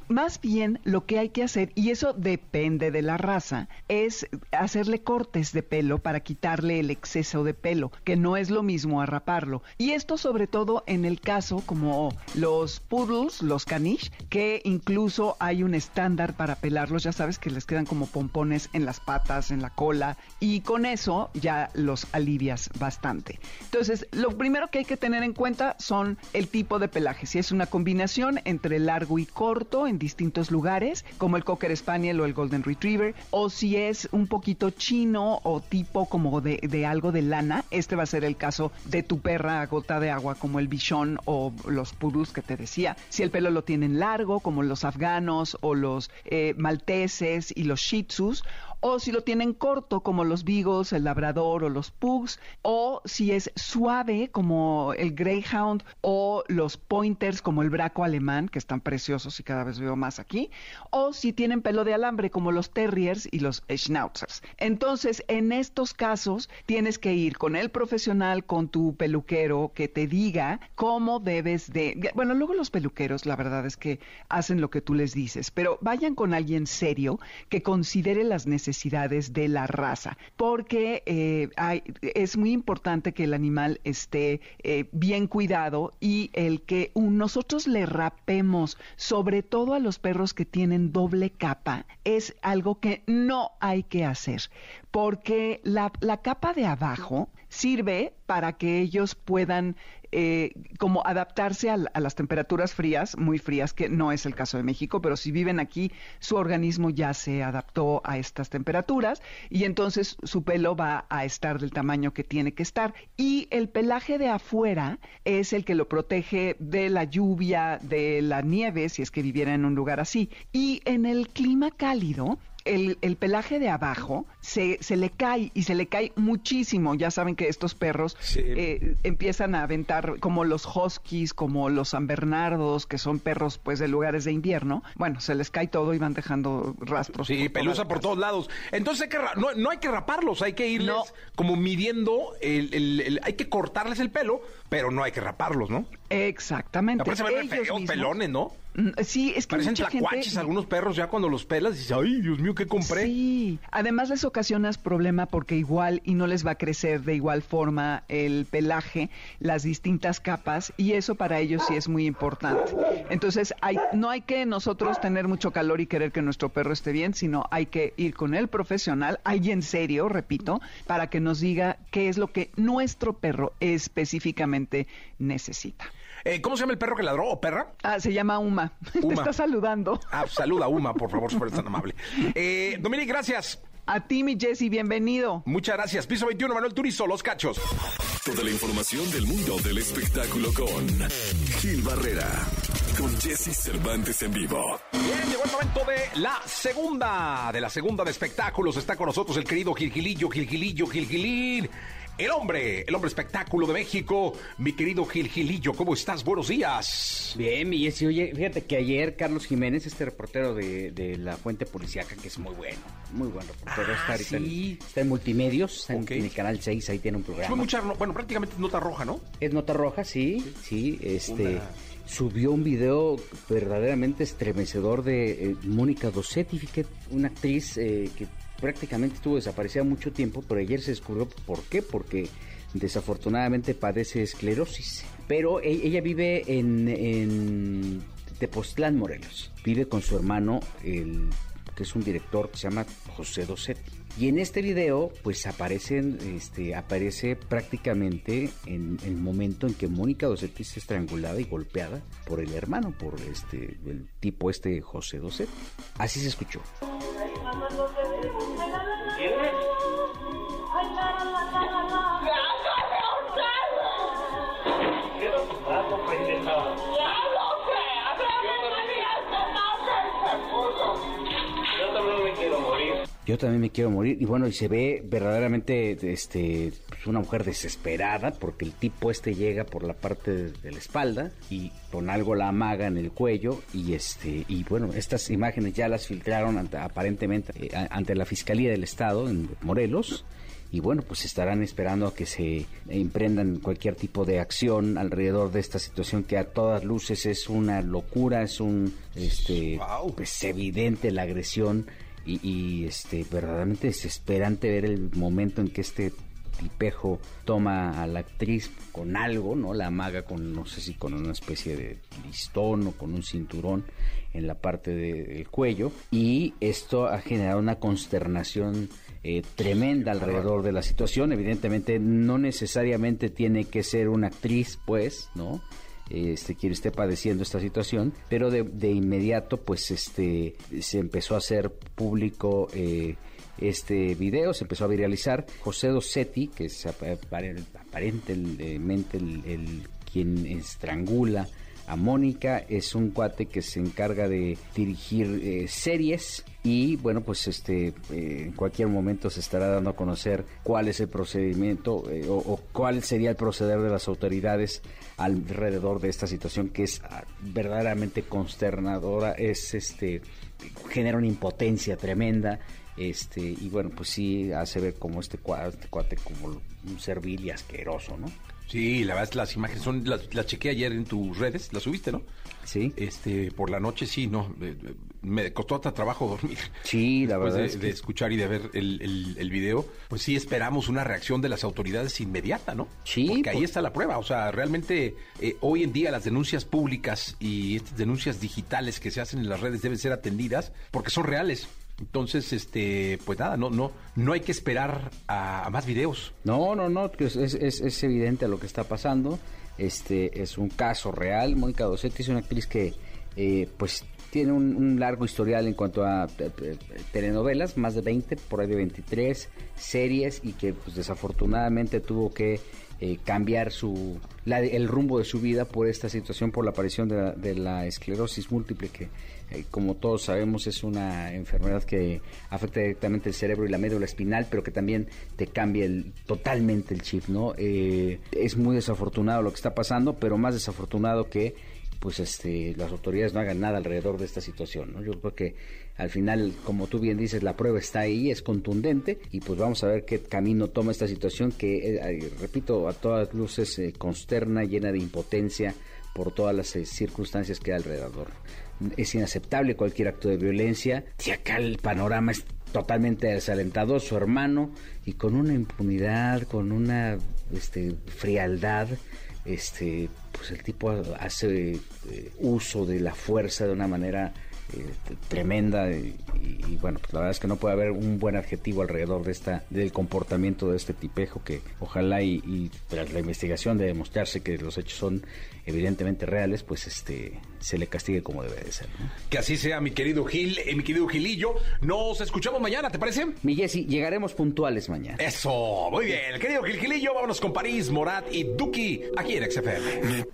S8: Más bien lo que hay que hacer, y eso depende de la raza, es hacerle cortes de pelo para quitarle el exceso de pelo, que no es lo mismo a raparlo. Y esto sobre todo en el caso como los poodles, los caniche, que incluso hay un estándar para pelarlos, ya sabes que les quedan como pompones en las patas, en la cola, y con eso ya los alivias bastante. Entonces, lo primero que hay que tener en cuenta son el tipo de pelaje, si es una combinación entre largo y corto en distintos lugares, como el Cocker Spaniel o el Golden Retriever, o si es un poquito chino o tipo como de, de algo de lana, este va a ser el caso de tu perra a gota de agua como el bichón o los purus que te decía. Si el pelo lo tienen largo como los afganos o los eh, malteses y los shih tzus, o si lo tienen corto como los beagles, el labrador o los pugs, o si es suave como el greyhound o los pointers como el braco alemán, que están preciosos y cada vez veo más aquí, o si tienen pelo de alambre como los terriers y los schnauzers. Entonces, en estos casos, tienes que ir con el profesional, con tu peluquero, que te diga cómo debes de... Bueno, luego los peluqueros, la verdad es que hacen lo que tú les dices, pero vayan con alguien serio que considere las necesidades de la raza, porque eh, hay- es muy importante que el animal esté eh, bien cuidado y el que nosotros le rapemos, sobre todo a los perros que tienen doble capa, es algo que no hay que hacer, porque la capa de abajo sirve para que ellos puedan eh, como adaptarse a, a las temperaturas frías, muy frías, que no es el caso de México, pero si viven aquí, su organismo ya se adaptó a estas temperaturas y entonces su pelo va a estar del tamaño que tiene que estar. Y el pelaje de afuera es el que lo protege de la lluvia, de la nieve, si es que viviera en un lugar así. Y en el clima cálido, el, el pelaje de abajo se, se le cae y se le cae muchísimo. Ya saben que estos perros
S2: Sí.
S8: eh, empiezan a aventar como los huskies, como los san bernardos, que son perros pues de lugares de invierno. Bueno, se les cae todo y van dejando rastros.
S2: Sí,
S8: por
S2: pelusa por todos lados. Entonces hay que no, no hay que raparlos, hay que irles
S8: No.
S2: como midiendo, el, el- el- hay que cortarles el pelo, pero no hay que raparlos, ¿no?
S8: Exactamente.
S2: Aparte se ven re
S8: Ellos
S2: feos,
S8: mismos-
S2: pelones, ¿no?
S8: Sí, es que
S2: Parecen
S8: mucha gente-
S2: tlacuaches algunos perros ya cuando los pelas y dices, ay, Dios mío, ¿qué compré?
S8: Sí, además les ocasionas problema porque igual y no les va a crecer de igual forma el pelaje, las distintas capas y eso para ellos sí es muy importante. Entonces, hay, no hay que nosotros tener mucho calor y querer que nuestro perro esté bien, sino hay que ir con el profesional, alguien serio, repito, para que nos diga qué es lo que nuestro perro específicamente necesita.
S2: Eh, ¿Cómo se llama el perro que ladró o perra?
S8: Ah, se llama Uma. Te está saludando.
S2: Ah, saluda a Uma, por favor, si tan amable. Eh, Dominique, gracias.
S8: A ti, mi Jesse, bienvenido.
S2: Muchas gracias. Piso 21, Manuel Turizo, Los Cachos.
S1: Toda la información del mundo del espectáculo con Gil Barrera, con Jesse Cervantes en vivo.
S2: Bien, llegó el momento de la segunda, de la segunda de espectáculos. Está con nosotros el querido Gilgilillo, Gilgilillo, Gilgilín. El hombre, el hombre espectáculo de México, mi querido Gilgilillo, ¿cómo estás? Buenos días.
S5: Bien, mi Jessy, oye, fíjate que ayer Carlos Jiménez, este reportero de, de la Fuente Policiaca, que es muy bueno, muy buen reportero,
S2: Ah,
S5: está, ahorita en-
S2: sí.
S5: está en multimedios, está en- el Canal 6, ahí tiene un
S2: Fue
S5: programa.
S2: mucha, no- bueno, prácticamente nota roja, ¿no?
S5: Es nota roja, sí, sí, este...
S2: Una-
S5: Subió un video verdaderamente estremecedor de eh, Mónica Dossetti, una actriz eh, que prácticamente estuvo desaparecida mucho tiempo, pero ayer se descubrió por qué, porque desafortunadamente padece esclerosis. Pero e- ella vive en, en Morelos. Vive con su hermano, el, que es un director que se llama José Dossetti. Y en este video, pues aparecen, este, aparece prácticamente en el momento en que Mónica Dossetti es estrangulada y golpeada por el hermano, por este, el tipo este José Dossetti. Así se escuchó. Yo también me quiero morir. Y bueno, y se ve verdaderamente este, pues, una mujer desesperada porque el tipo este llega por la parte de, de la espalda y con algo la amaga en el cuello. Y este y bueno, estas imágenes ya las filtraron ante- aparentemente eh, ante la Fiscalía del Estado en Morelos. Y bueno, pues estarán esperando a que se emprendan cualquier tipo de acción alrededor de esta situación que a todas luces es una locura, es un este
S2: Wow.
S5: pues evidente la agresión y, y, este verdaderamente desesperante ver el momento en que este tipejo toma a la actriz con algo, ¿no? La amaga con, no sé si con una especie de listón o con un cinturón en la parte de- del cuello. Y esto ha generado una consternación eh, tremenda alrededor de la situación. Evidentemente, no necesariamente tiene que ser una actriz, pues, ¿no? Este quien esté padeciendo esta situación, pero de, de inmediato pues este se empezó a hacer público eh, este video, se empezó a viralizar. José Dossetti, que es apare- aparentemente el, el quien estrangula a Mónica, es un cuate que se encarga de dirigir eh, series y bueno pues este eh, en cualquier momento se estará dando a conocer cuál es el procedimiento eh, o, o cuál sería el proceder de las autoridades alrededor de esta situación que es ah, verdaderamente consternadora es este genera una impotencia tremenda este y bueno pues sí hace ver como este cuate, este cuate como un servil y asqueroso no
S2: Sí, la verdad, las imágenes son, las, las chequé ayer en tus redes, las subiste, ¿no?
S5: sí
S2: Este, por la noche sí, no, eh, eh, me costó hasta trabajo dormir.
S5: sí la
S2: Después
S5: verdad
S2: de,
S5: es que
S2: de escuchar y de ver el, el, el video, pues sí esperamos una reacción de las autoridades inmediata, ¿no?
S5: Sí,
S2: Porque ahí está la prueba. O sea, realmente eh, hoy en día las denuncias públicas y estas denuncias digitales que se hacen en las redes deben ser atendidas porque son reales. Entonces, este, pues nada, no, no, no hay que esperar a, más videos.
S5: No, no, no, es, es, es- evidente lo que está pasando. Este es un caso real. Mónica Dossetti es una actriz que, eh, pues, tiene un, un largo historial en cuanto a eh, eh, telenovelas, más de 20, por ahí de 23 series y que, pues, desafortunadamente tuvo que eh, cambiar su la- el rumbo de su vida por esta situación, por la aparición de la, de la esclerosis múltiple que eh, como todos sabemos es una enfermedad que afecta directamente el cerebro y la médula espinal, pero que también te cambia totalmente el chip, ¿no? Eh, es muy desafortunado lo que está pasando, pero más desafortunado que pues este las autoridades no hagan nada alrededor de esta situación, ¿no? Yo creo que al final, como tú bien dices, la prueba está ahí, es contundente y pues vamos a ver qué camino toma esta situación que, eh, repito, a todas luces consterna, llena de impotencia por todas las circunstancias que hay alrededor. Es inaceptable cualquier acto de violencia. Y acá el panorama es totalmente desalentador. Su hermano y con una impunidad, con una este, frialdad, este, pues el tipo hace eh, uso de la fuerza de una manera este, tremenda y, y, bueno, pues la verdad es que no puede haber un buen adjetivo alrededor de esta del comportamiento de este tipejo que ojalá y, y tras la investigación de demostrarse que los hechos son evidentemente reales, pues este se le castigue como debe de ser. ¿no?
S2: Que así sea, mi querido Gil, eh, mi querido Gilillo. Nos escuchamos mañana, ¿te parece?
S5: Mi Jessy, llegaremos puntuales mañana.
S2: Eso, muy bien. Querido Gil Gilillo, vámonos con París, Morat y Duki aquí en XFM.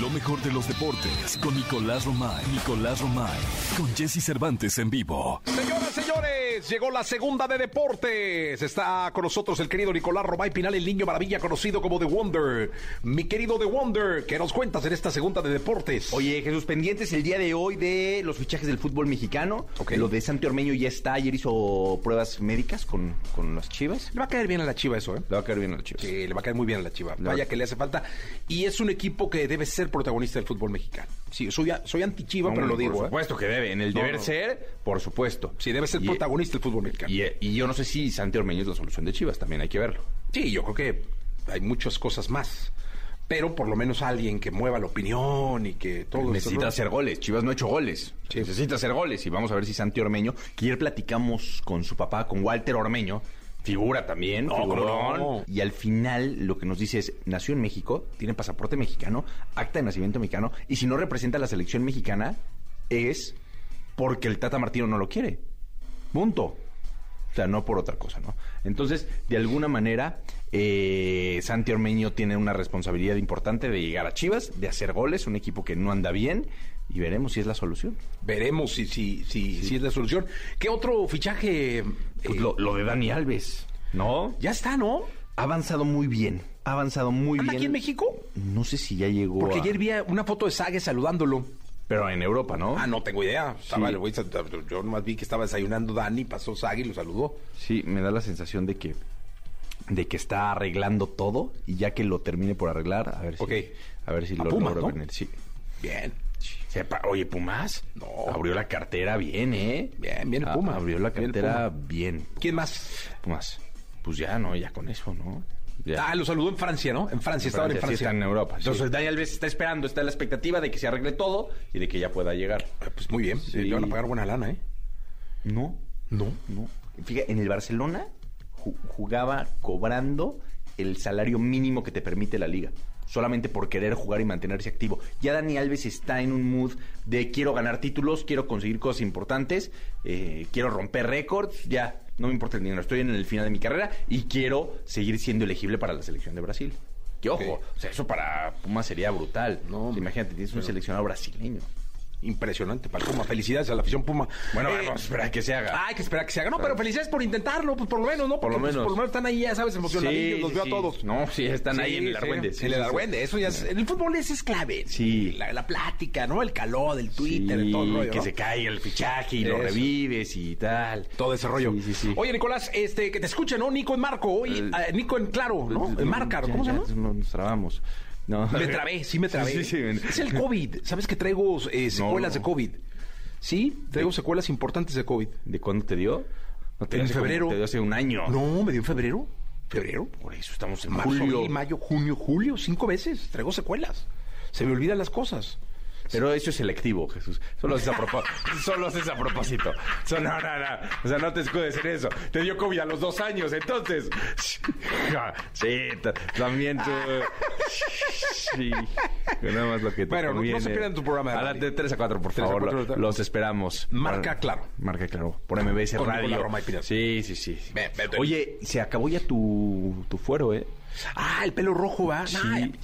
S1: Lo mejor de los deportes con Nicolás Romay. Nicolás Romay. Con Jesse Cervantes en vivo.
S2: Señoras, señores, llegó la segunda de deportes. Está con nosotros el querido Nicolás Romay Pinal, el niño maravilla conocido como The Wonder. Mi querido The Wonder, ¿qué nos cuentas en esta segunda de deportes?
S3: Oye, Jesús, pendientes el día de hoy de los fichajes del fútbol mexicano.
S2: Ok.
S3: Lo de Santi Ormeño ya está. Ayer hizo pruebas médicas con, con las chivas.
S2: Le va a caer bien a la chiva eso, ¿eh?
S3: Le va a caer bien a las chivas.
S2: Sí, le va a caer muy bien a la Chiva.
S3: Le va-
S2: Vaya que le hace falta. Y es un equipo que debe ser protagonista del fútbol mexicano. Sí, soy, anti-Chiva, pero lo digo.
S3: Por
S2: ¿eh?
S3: supuesto que debe. En el deber
S2: no.
S3: ser, por supuesto.
S2: Sí, debe ser
S3: Y-
S2: protagonista fútbol mexicano.
S3: Y, y yo no sé si Santi Ormeño es la solución de Chivas. También hay que verlo.
S2: Sí, yo creo que hay muchas cosas más. Pero por lo menos alguien que mueva la opinión y que todo
S3: Necesita
S2: esto-
S3: hacer goles. Chivas no ha hecho goles.
S2: Sí.
S3: Necesita hacer goles. Y vamos a ver si Santi Ormeño, que ayer platicamos con su papá, con Walter Ormeño, figura también,
S2: No,
S3: figurón.
S2: no.
S3: Y al final lo que nos dice es, nació en México, tiene pasaporte mexicano, acta de nacimiento mexicano, y si no representa a la selección mexicana, es porque el Tata Martino no lo quiere. Punto. O sea, no por otra cosa, ¿no? Entonces, de alguna manera, eh, Santi Ormeño tiene una responsabilidad importante de llegar a Chivas, de hacer goles, un equipo que no anda bien, y veremos si es la solución.
S2: Veremos si, si, si, si es la solución. ¿Qué otro fichaje?
S3: Pues
S2: eh,
S3: lo, lo de Dani Alves, ¿no?
S2: Ya está, ¿no?
S3: Ha avanzado muy bien, ha avanzado muy
S2: ¿Anda
S3: bien.
S2: aquí en México?
S3: No sé si ya llegó
S2: Porque
S3: a-
S2: ayer vi una foto de Sague saludándolo.
S3: Pero en Europa, ¿no?
S2: Ah, no tengo idea. Estaba el güey, yo nomás vi que estaba desayunando Dani, pasó Sague y lo saludó.
S3: Sí, me da la sensación de que de que está arreglando todo y ya que lo termine por arreglar, a ver si
S2: Ok.
S3: a ver si
S2: A
S3: lo
S2: Pumas,
S3: logro
S2: ¿no?
S3: venir. Sí.
S2: Bien.
S3: Sepa- Oye, Pumas.
S2: No.
S3: Abrió la cartera bien, ¿eh?
S2: Bien, bien el Puma.
S3: Abrió la cartera
S2: Puma.
S3: bien.
S2: ¿Quién más?
S3: Pumas. Pues ya, ¿no? Ya con eso, ¿no?
S2: Ah, lo saludó en Francia, ¿no? En Francia, estaban en
S3: sí
S2: Francia.
S3: está en Europa.
S2: Sí.
S3: Entonces Dani Alves está esperando, está en la expectativa de que se arregle todo y de que ya pueda llegar.
S2: Ah, Pues muy bien.
S3: Sí.
S2: Le van a pagar buena lana, ¿eh?
S3: No,
S2: No.
S3: no. Fíjate, en el Barcelona ju- jugaba cobrando el salario mínimo que te permite la liga. Solamente por querer jugar y mantenerse activo. Ya Dani Alves está en un mood de quiero ganar títulos, quiero conseguir cosas importantes, eh, quiero romper récords, ya, no me importa el dinero, estoy en el final de mi carrera y quiero seguir siendo elegible para la selección de Brasil. Que ojo, o sea, eso para Pumas sería brutal.
S2: No,
S3: imagínate, tienes un seleccionado brasileño.
S2: Impresionante para el Puma. Felicidades a la afición Puma.
S3: Bueno,
S2: Eh,
S3: vamos a esperar que se haga.
S2: Hay que esperar que se haga. No, pero felicidades por intentarlo, pues por lo menos, ¿no?
S3: Por lo
S2: pues,
S3: menos.
S2: por lo menos están ahí, ya sabes, emocionadillos, los
S3: sí,
S2: veo
S3: sí.
S2: a todos.
S3: No, sí, están ahí en el Argüende.
S2: En el. Argüende, eso ya es. En el fútbol ese es clave.
S3: Sí.
S2: La, la plática, ¿no? El calor del Twitter, el todo el rollo.
S3: que
S2: ¿no?
S3: se caiga el fichaje y lo revives y tal.
S2: Todo ese rollo.
S3: Sí, sí, sí.
S2: Oye, Nicolás, este, que te escuche, ¿no? Nico en Marco, hoy,
S3: El-
S2: ah, Nico en Claro, ¿no? En Marca,
S3: Ya,
S2: ¿cómo se llama?
S3: Nos trabamos. No.
S2: Me trabé, sí me trabé.
S3: Sí, sí, sí.
S2: Es el COVID. ¿Sabes que traigo eh, secuelas
S3: no.
S2: de COVID? Sí, traigo secuelas importantes de COVID.
S3: ¿De cuándo te dio? No, te
S2: En
S3: como-
S2: febrero.
S3: te dio hace un año.
S2: No, me dio en febrero. ¿Febrero?
S3: Por eso estamos en
S2: Marzo,
S3: julio.
S2: mayo, junio, julio, cinco veces. Traigo secuelas. Se me olvidan las cosas.
S3: Pero eso es selectivo, Jesús. Solo es a propósito. Solo es a propósito. So, no, no, no. O sea, no te escudes en eso. Te dio COVID a los dos años, entonces. Sí, ta- también tú. Sí. Nada más lo que te
S2: Bueno, no- se pierdan tu programa de
S3: A las
S2: radio.
S3: de 3 a 4, por
S2: 3 a
S3: favor.
S2: 4,
S3: lo- los esperamos.
S2: Marca
S3: Mar-
S2: Claro.
S3: Marca claro. Por MBS
S2: Con
S3: Radio.
S2: Roma y.
S3: Sí, sí, sí. Oye, se acabó ya tu, tu fuero, ¿eh?
S2: Ah, el pelo rojo, ¿va?
S3: Sí.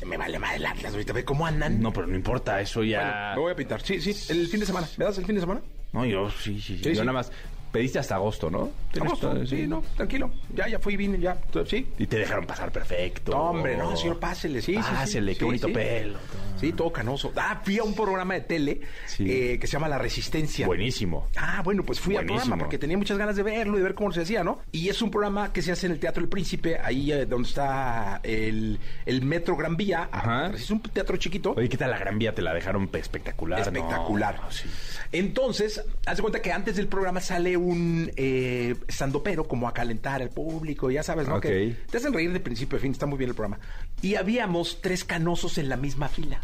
S2: Me vale más el Atlas. Ahorita ve cómo andan.
S3: No, pero no importa, eso
S2: Bueno,
S3: ya.
S2: me voy a pintar. Sí, sí. El fin de semana. ¿Me das el fin de semana?
S3: No, yo sí, sí. sí.
S2: Sí,
S3: yo
S2: sí.
S3: nada más. Pediste hasta agosto, ¿no? ¿Tienes
S2: Agosto.
S3: todo-
S2: Sí, no, tranquilo. Ya, ya fui, vine, ya. Sí.
S3: Y te dejaron pasar perfecto.
S2: No, hombre, no, señor, pásele, sí, sí, sí.
S3: Pásele, qué
S2: Sí,
S3: bonito
S2: sí.
S3: pelo.
S2: Sí, todo canoso. Ah, fui a un programa de tele
S3: Sí.
S2: eh, que se llama La Resistencia.
S3: Buenísimo.
S2: Ah, bueno, pues fui al programa porque tenía muchas ganas de verlo y de ver cómo se hacía, ¿no? Y es un programa que se hace en el Teatro El Príncipe, ahí eh, donde está el, el Metro Gran Vía.
S3: Ajá.
S2: Es un teatro chiquito.
S3: Oye, ¿qué tal la Gran Vía? Te la dejaron pe- espectacular.
S2: Espectacular.
S3: No, sí.
S2: Entonces, haz de cuenta que antes del programa sale un eh, estandopero como a calentar al público, ya sabes, ¿no?
S3: Ok.
S2: Que te hacen reír de principio a fin, está muy bien el programa. Y habíamos tres canosos en la misma fila.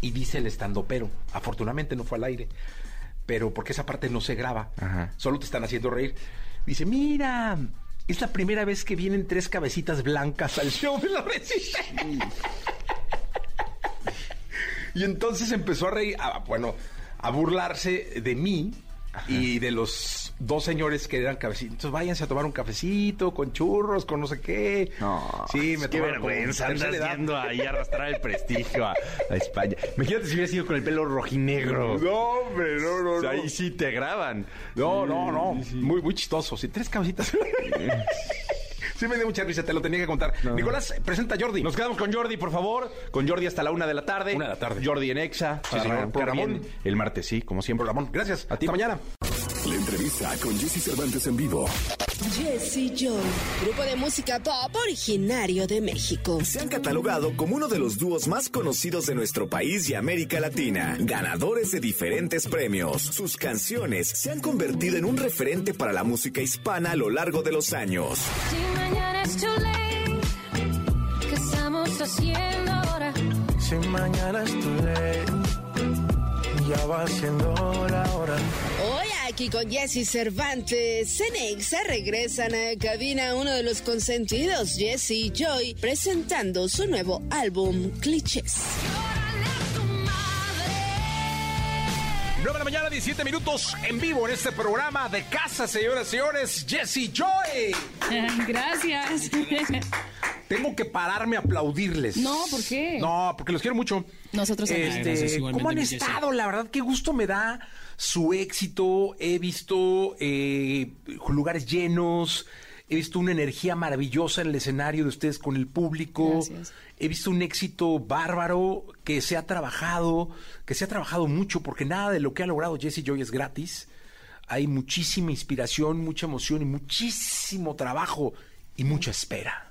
S2: Y dice el estandopero, afortunadamente no fue al aire. pero porque esa parte no se graba.
S3: Ajá.
S2: Solo te están haciendo reír. Dice, mira, es la primera vez que vienen tres cabecitas blancas al show de la resistencia. y entonces empezó a reír, a- bueno, a burlarse de mí y de los dos señores que eran. Entonces váyanse a tomar un cafecito con churros, con no sé qué.
S3: No,
S2: sí, me
S3: qué vergüenza. Andas yendo ahí a arrastrar el prestigio a, a España. Imagínate si hubiera sido con el pelo rojinegro.
S2: No, hombre, no, no,
S3: O sea,
S2: no.
S3: ahí sí te graban.
S2: No, no, no. Muy, muy chistoso. Sí, tres cabecitas. sí me dio mucha risa, te lo tenía que contar. Nicolás, presenta a Jordi.
S3: Nos quedamos con Jordi, por favor. Con Jordi hasta la una de la tarde.
S2: Una de la tarde.
S3: Jordi en Exa. para
S2: señor.
S3: bien El martes, sí, como siempre.
S2: Ramón, gracias. A ti mañana.
S1: Entrevista con Jesse Cervantes en vivo.
S9: Jesse Joy, grupo de música pop originario de México.
S10: Se han catalogado como uno de los dúos más conocidos de nuestro país y América Latina, ganadores de diferentes premios. Sus canciones se han convertido en un referente para la música hispana a lo largo de los años.
S11: Si mañana es too late, ¿qué estamos haciendo ahora?
S6: Si mañana es tu ley, ya va siendo la hora.
S9: Aquí con Jesse Cervantes, Cenexa regresan a cabina uno de los consentidos, Jesse Joy, presentando su nuevo álbum Clichés.
S2: 9 de la mañana, 17 minutos en vivo en este programa de casa, señoras y señores. Jesse Joy.
S12: Gracias.
S2: Tengo que pararme a aplaudirles.
S12: No, ¿por qué?
S2: No, porque los quiero mucho.
S12: Nosotros también.
S2: Este,
S12: Gracias,
S2: ¿Cómo han estado? La verdad, qué gusto me da su éxito. He visto eh, lugares llenos. He visto una energía maravillosa en el escenario de ustedes con el público.
S12: Gracias.
S2: He visto un éxito bárbaro que se ha trabajado, que se ha trabajado mucho, porque nada de lo que ha logrado Jesse Joy es gratis. Hay muchísima inspiración, mucha emoción y muchísimo trabajo y mucha espera.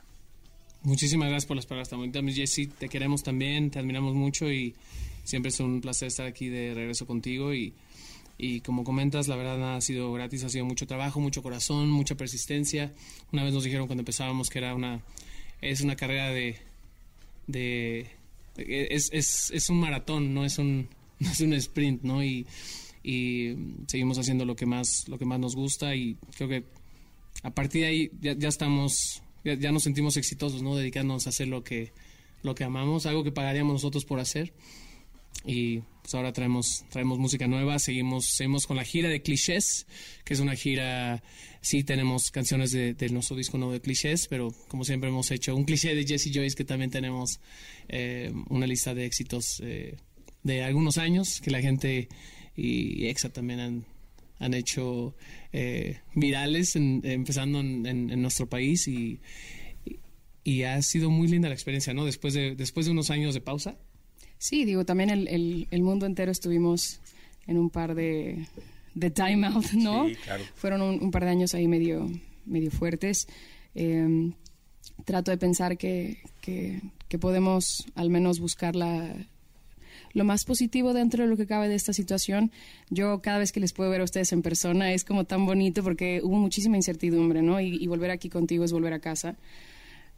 S13: Muchísimas gracias por las palabras tan. Te queremos también, te admiramos mucho y siempre es un placer estar aquí de regreso contigo. Y, como comentas, la verdad nada ha sido gratis, ha sido mucho trabajo, mucho corazón, mucha persistencia. Una vez nos dijeron cuando empezábamos que era una, es una carrera de, de es, es, es un maratón, no es un, es un sprint, ¿no? Y, y seguimos haciendo lo que más, lo que más nos gusta y creo que a partir de ahí ya, ya estamos, ya, nos sentimos exitosos, ¿no? Dedicándonos a hacer lo que, lo que amamos, algo que pagaríamos nosotros por hacer. Y pues ahora traemos, traemos música nueva, seguimos, seguimos con la gira de clichés, que es una gira, sí tenemos canciones de, nuestro disco nuevo de clichés, pero como siempre hemos hecho un cliché de Jesse Joyce, que también tenemos eh, una lista de éxitos eh, de algunos años, que la gente y EXA también han, han hecho eh, virales, en- empezando en, en- en nuestro país y, y- ha sido muy linda la experiencia, ¿no? Después de, después de unos años de pausa.
S12: Sí, digo, también el, el- el mundo entero estuvimos en un par de, de time out, ¿no?
S2: Sí, claro.
S12: Fueron un, un par de años ahí medio, medio fuertes. Eh, trato de pensar que, que, que podemos al menos buscar la, lo más positivo dentro de lo que cabe de esta situación. Yo cada vez que les puedo ver a ustedes en persona es como tan bonito porque hubo muchísima incertidumbre, ¿no? Y, y volver aquí contigo es volver a casa.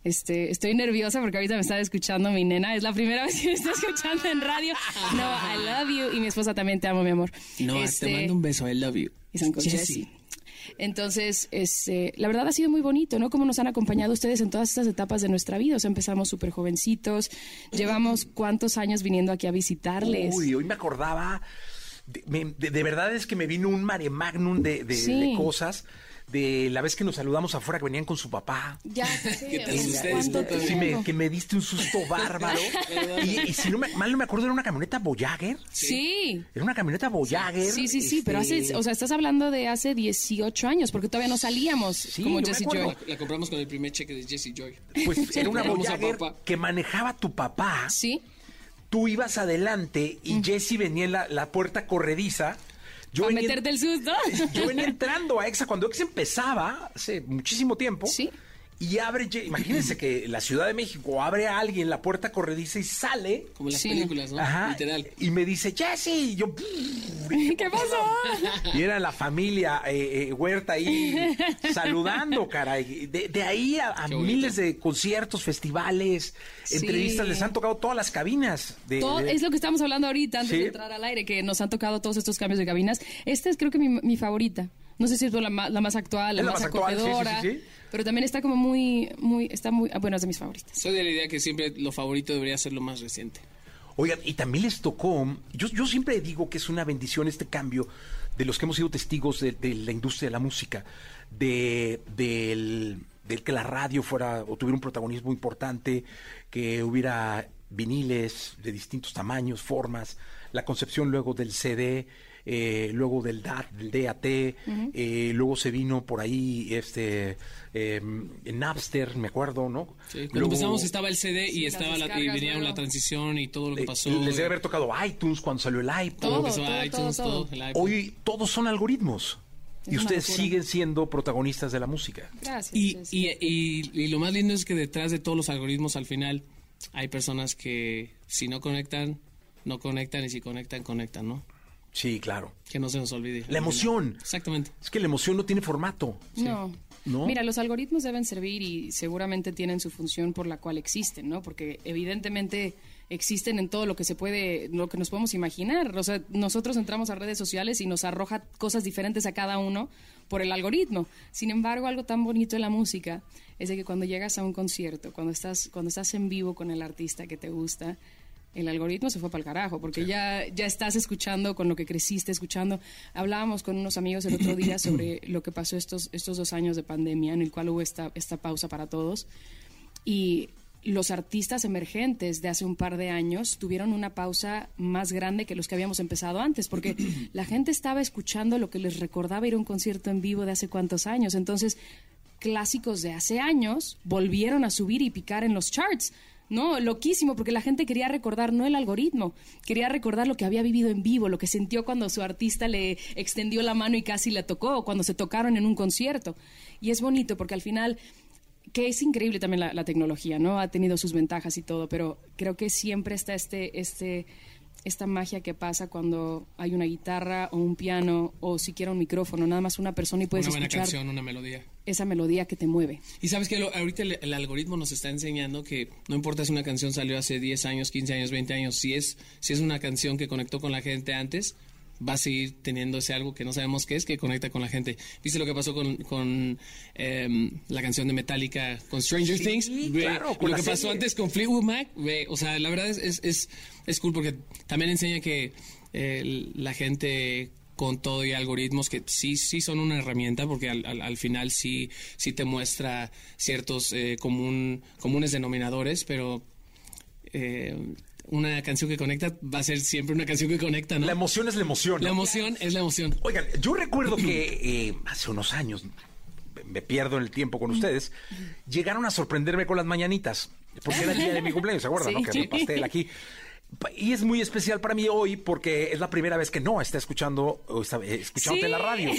S12: Este, estoy nerviosa porque ahorita me está escuchando mi nena. Es la primera vez que me está escuchando en radio. No, I love you. Y mi esposa también te amo, mi amor.
S13: No,
S12: Este,
S13: te mando un beso, I love you.
S12: y San. Entonces, este, la verdad ha sido muy bonito, ¿no? Cómo nos han acompañado ustedes en todas estas etapas de nuestra vida. O sea, empezamos súper jovencitos, llevamos cuántos años viniendo aquí a visitarles.
S2: Uy, hoy me acordaba. De, de- de verdad es que me vino un mare magnum de, de-
S12: Sí.
S2: de cosas. De la vez que nos saludamos afuera que venían con su papá.
S12: Ya sé,
S13: ¿Qué tal
S12: o sea,
S13: ustedes?
S12: ¿cuánto
S13: Puta,
S2: Sí, me, que me diste un susto bárbaro. y, y si no me, mal no me acuerdo, era una camioneta Voyager.
S12: Sí.
S2: Era una camioneta Voyager.
S12: Sí, sí, sí, pero
S2: este,
S12: hace, o sea, estás hablando de hace 18 años, porque todavía no salíamos como
S2: no
S12: Jesse. Joy.
S13: La, la compramos con el primer cheque de Jesse Joy.
S2: Pues era una Voyager
S13: papá.
S2: que manejaba tu papá.
S12: Sí.
S2: Tú ibas adelante y
S12: Mm.
S2: Jesse venía en la, la puerta corrediza. Yo
S12: a
S2: venía-
S12: meterte el susto.
S2: Yo venía entrando a EXA cuando EXA empezaba, hace muchísimo tiempo.
S12: Sí.
S2: Y abre, imagínense que la Ciudad de México abre a alguien la puerta corrediza y sale.
S13: Como en las
S12: Sí.
S13: películas, ¿no?
S2: Ajá,
S13: Literal.
S2: Y me dice, Jesse, y yo...
S12: ¿Qué pasó?
S2: Y era la familia eh, eh, Huerta ahí saludando, caray. De, de ahí a, miles de conciertos, festivales,
S12: Sí.
S2: entrevistas, les han tocado todas las cabinas. De,
S12: Todo-
S2: de-
S12: es lo que estamos hablando ahorita antes
S2: Sí.
S12: de entrar al aire, que nos han tocado todos estos cambios de cabinas. Esta es creo que mi, mi favorita. No sé si es la más, la más actual, la más,
S2: más actual, sí, sí, sí,
S12: pero también está como muy, muy, está muy, ah, bueno, es de mis favoritas.
S13: Soy de la idea que siempre lo favorito debería ser lo más reciente.
S2: Oigan, y también les tocó, yo, yo siempre digo que es una bendición este cambio de los que hemos sido testigos de, de la industria de la música, de, del, del que la radio fuera o tuviera un protagonismo importante, que hubiera viniles de distintos tamaños, formas, la concepción luego del CD, eh, luego del DAT, del DAT, eh, luego se vino por ahí este eh, Napster, me acuerdo, ¿no?
S13: Sí, cuando
S2: Luego-
S13: empezamos estaba el CD y estaba la, y venía
S12: luego.
S13: la transición y todo lo que
S2: eh,
S13: pasó.
S2: les debe haber tocado iTunes cuando salió el iPod.
S13: Todo,
S12: Todo,
S13: empezó
S12: todo,
S13: iTunes,
S12: todo,
S13: todo,
S12: todo.
S13: el iPod.
S2: Hoy todos son algoritmos.
S12: Es
S2: y ustedes
S12: locura.
S2: siguen siendo protagonistas de la música.
S12: Gracias.
S13: Y,
S12: Jess.
S13: y, y- y lo más lindo es que detrás de todos los algoritmos al final hay personas que si no conectan, no conectan y si conectan, conectan, ¿no?
S2: Sí, claro.
S13: Que no se nos olvide.
S2: La emoción.
S13: Exactamente.
S2: Es que la emoción no tiene formato.
S12: No.
S2: ¿No?
S12: Mira, los algoritmos deben servir y seguramente tienen su función por la cual existen, ¿no? Porque evidentemente existen en todo lo que se puede, lo que nos podemos imaginar. O sea, nosotros entramos a redes sociales y nos arroja cosas diferentes a cada uno por el algoritmo. Sin embargo, algo tan bonito de la música es de que cuando llegas a un concierto, cuando estás, cuando estás en vivo con el artista que te gusta, el algoritmo se fue para el carajo, porque ya, ya estás escuchando con lo que creciste escuchando. Hablábamos con unos amigos el otro día sobre lo que pasó estos, estos dos años de pandemia, en el cual hubo esta, esta pausa para todos. Y los artistas emergentes de hace un par de años tuvieron una pausa más grande que los que habíamos empezado antes, porque la gente estaba escuchando lo que les recordaba ir a un concierto en vivo de hace cuántos años. Entonces, clásicos de hace años volvieron a subir y picar en los charts. No, loquísimo, porque la gente quería recordar no el algoritmo, quería recordar lo que había vivido en vivo, lo que sintió cuando su artista le extendió la mano y casi la tocó, cuando se tocaron en un concierto. Y es bonito porque al final, que es increíble también la, la tecnología, ¿no? Ha tenido sus ventajas y todo, pero creo que siempre está este, este, esta magia que pasa cuando hay una guitarra o un piano o siquiera un micrófono, nada más una persona y puedes
S13: una buena
S12: escuchar
S13: canción, una melodía.
S12: esa melodía que te mueve.
S13: Y sabes que ahorita el, el algoritmo nos está enseñando que no importa si una canción salió hace 10 años, 15 años, 20 años, si es, si es una canción que conectó con la gente antes, va a seguir teniendo ese algo que no sabemos qué es, que conecta con la gente. ¿Viste lo que pasó con, con em, la canción de Metallica, con Stranger
S2: Sí,
S13: Things?
S2: Claro, con
S13: lo que pasó antes con Fleetwood Mac, ve, o sea, la verdad es, es, es, es cool porque también enseña que eh, la gente con todo y algoritmos que sí sí son una herramienta porque al, al- al final sí sí te muestra ciertos eh, común, comunes denominadores pero eh, una canción que conecta va a ser siempre una canción que conecta ¿no?
S2: La emoción es la emoción.
S13: La emoción es la emoción
S2: Oigan, yo recuerdo que eh, hace unos años, me pierdo en el tiempo con ustedes, llegaron a sorprenderme con las mañanitas. Porque era el día de mi cumpleaños, ¿se acuerdan?
S12: Sí.
S2: no? Que había pastel aquí. Y es muy especial para mí hoy porque es la primera vez que no está escuchando o está eh, escuchándote en la radio.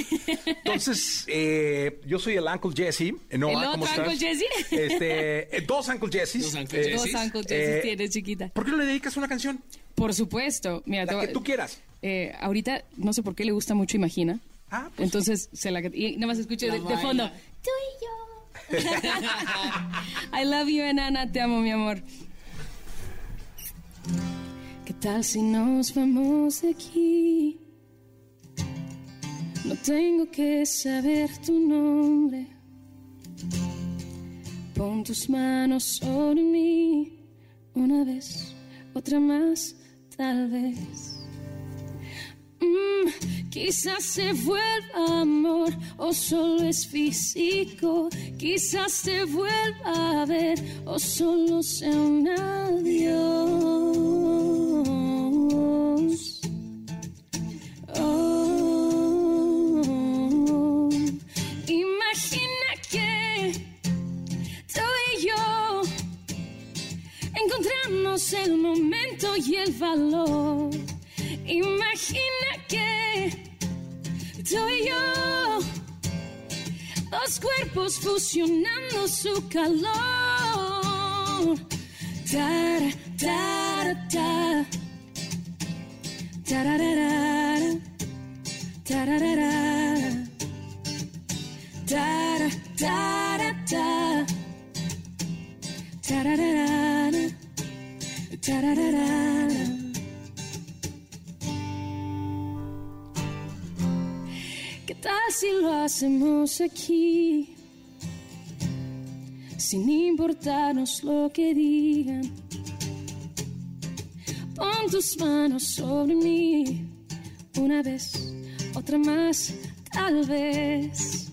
S2: Entonces, eh, yo soy el Uncle Jesse. Noah,
S12: ¿El otro
S2: ¿cómo estás?
S12: Uncle Jesse?
S2: Este, eh, dos Uncle Jesses.
S13: Dos Uncle
S2: Eh,
S13: Jesses.
S12: Dos Uncle
S2: eh,
S12: Jesses tienes, chiquita.
S2: ¿Por qué no le dedicas una canción?
S12: Por supuesto. Mira,
S2: La que tú quieras.
S12: eh, ahorita no sé por qué le gusta mucho Imagina.
S2: Ah, pues.
S12: Entonces, se la y nada más escucho de, fondo. Tú y yo. I love you, enana, te amo, mi amor. ¿Qué tal si nos vamos de aquí? No tengo que saber tu nombre. Pon tus manos sobre mí una vez, otra más, tal vez. Mm, quizás se vuelva amor o solo es físico. Quizás se vuelva a ver o solo sea un adiós.
S11: Fusionando su calor. Tara, tara, tara. Tararara. Tararara. Tara, tara, tara. Tararara. Tararara. ¿Qué tal si lo hacemos aquí? Sin importarnos lo que digan. Pon tus manos sobre mí. Una vez, otra más, tal vez.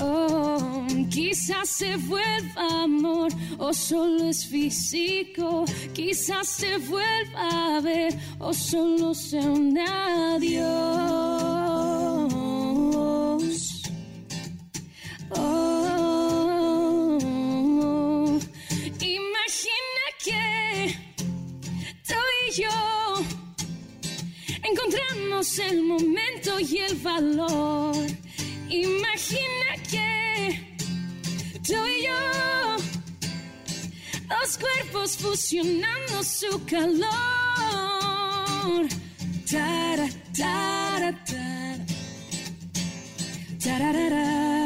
S11: Oh, quizás se vuelva amor o solo es físico. Quizás se vuelva a ver o solo sea un adiós. Valor. Imagina que tú y yo, dos cuerpos fusionando su calor. Tara, tara, tara. Tararara.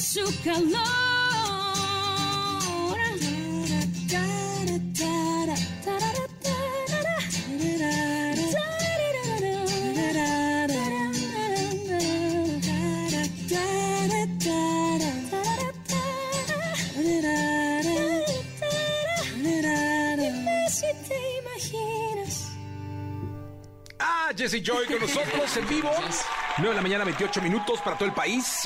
S11: Su calor. Si te imaginas.
S2: Ah, Jesse Joy con nosotros en vivo. 9 de la mañana, 28 minutos para todo el país.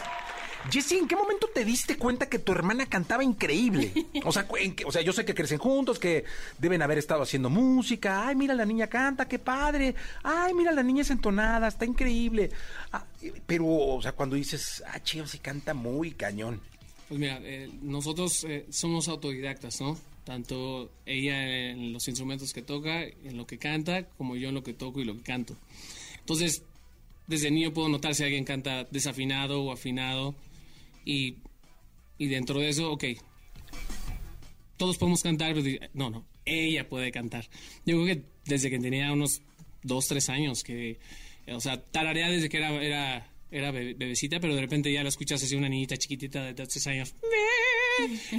S2: Jesse, ¿en qué momento te diste cuenta que tu hermana cantaba increíble? O sea, o sea, yo sé que crecen juntos, que deben haber estado haciendo música. Ay, mira, la niña canta, qué padre. Ay, mira, la niña es entonada, está increíble. Ah, pero, o sea, cuando dices, ah, chido, sí canta muy cañón.
S13: Pues mira, eh, nosotros eh, somos autodidactas, ¿no? Tanto ella en los instrumentos que toca, en lo que canta, como yo en lo que toco y lo que canto. Entonces, desde niño puedo notar si alguien canta desafinado o afinado. Y, y dentro de eso, ok, todos podemos cantar, pero no, no, ella puede cantar. Yo creo que desde que tenía unos dos, tres años, que, o sea, tararea desde que era, era, era bebe- bebecita, pero de repente ya la escuchas así una niñita chiquitita de tres años.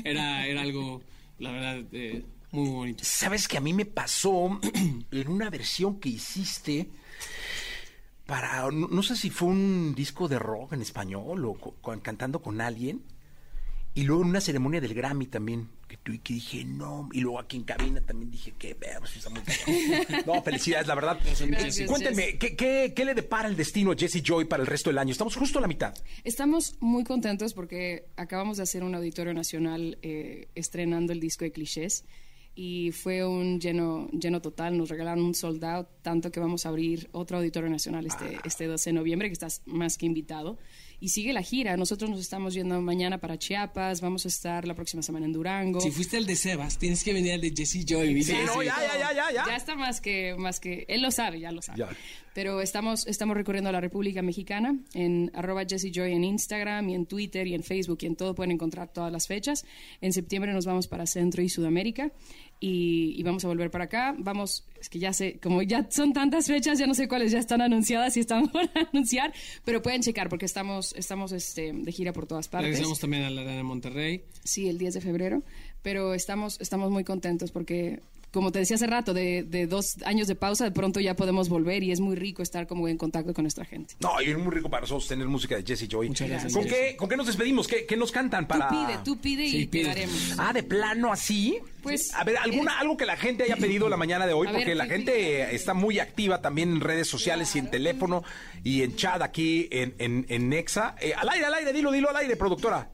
S13: Era, era algo, la verdad, eh, muy bonito.
S2: ¿Sabes que a mí me pasó en una versión que hiciste para, no, no sé si fue un disco de rock en español o con- cantando con alguien? Y luego en una ceremonia del Grammy también, que, que dije, no, y luego aquí en cabina también dije, que veamos, cañón". No, felicidades, la verdad.
S12: Gracias,
S2: Cuéntenme, ¿qué, qué, qué le depara el destino a Jesse Joy para el resto del año? Estamos justo a la mitad.
S12: Estamos muy contentos porque acabamos de hacer un auditorio nacional eh, estrenando el disco de clichés y fue un lleno, lleno total. Nos regalaron un sold out, tanto que vamos a abrir otro auditorio nacional este, este 12 de noviembre, que estás más que invitado. Y sigue la gira. Nosotros nos estamos yendo mañana para Chiapas, vamos a estar la próxima semana en Durango.
S13: Si fuiste el de Sebas, tienes que venir al de Jesse Joy. mi Jesse.
S12: Ya está más que, más que, él lo sabe, ya lo sabe. Pero estamos, estamos recorriendo la República Mexicana en arroba Jesse Joy en Instagram y en Twitter y en Facebook y en todo pueden encontrar todas las fechas. En septiembre nos vamos para Centro y Sudamérica y, y vamos a volver para acá. Vamos, es que ya sé, como ya son tantas fechas, ya no sé cuáles ya están anunciadas y están por anunciar, pero pueden checar porque estamos, estamos este, de gira por todas partes.
S13: Regresamos también a la Arena de Monterrey.
S12: Sí, el 10 de febrero, pero estamos, estamos muy contentos porque
S11: como te decía hace rato, de, de dos años de pausa, de pronto ya podemos volver y es muy rico estar como en contacto con nuestra gente.
S2: No, y es muy rico para nosotros tener música de Jesse Joy.
S11: gracias.
S2: ¿Con qué, ¿Con qué nos despedimos? ¿Qué, qué nos cantan para...?
S11: Tú pide, tú pide y
S2: pide.
S11: te daremos.
S2: Ah, de plano así.
S11: Pues,
S2: a ver, alguna algo que la gente haya pedido la mañana de hoy,
S11: ver,
S2: porque la
S11: ¿qué-
S2: gente está muy activa también en redes sociales y en teléfono y en chat aquí en, en, en Nexa. Eh, al aire, al aire, dilo, dilo al aire, productora.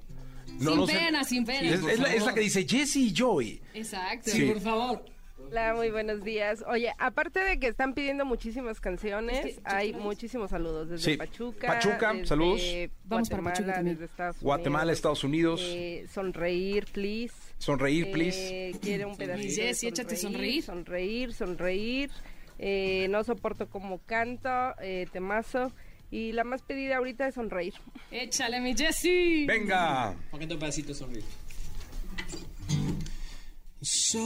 S11: Sin pena, sin pena,
S2: Es, la, es la que dice Jesse Joy.
S11: Exacto.
S2: Sí. por
S11: favor.
S14: Hola, muy buenos días. Oye, aparte de que están pidiendo muchísimas canciones, hay muchísimos saludos desde
S2: Sí.
S14: Pachuca.
S2: Pachuca,
S14: desde
S2: saludos.
S11: Vamos para
S14: Guatemala,
S11: Pachuca también.
S14: desde Estados
S2: Guatemala,
S14: Unidos.
S2: Estados Unidos.
S14: Eh, sonreír, please.
S2: Sonreír, please.
S14: Eh, quiere un pedacito. de
S11: Jessy, échate sonreír.
S14: Sonreír, sonreír. Eh, no soporto como canto, eh, temazo. Y la más pedida ahorita es sonreír.
S11: Échale, mi Jessy.
S2: Venga.
S12: Poquito pedacito sonríe.
S13: Solo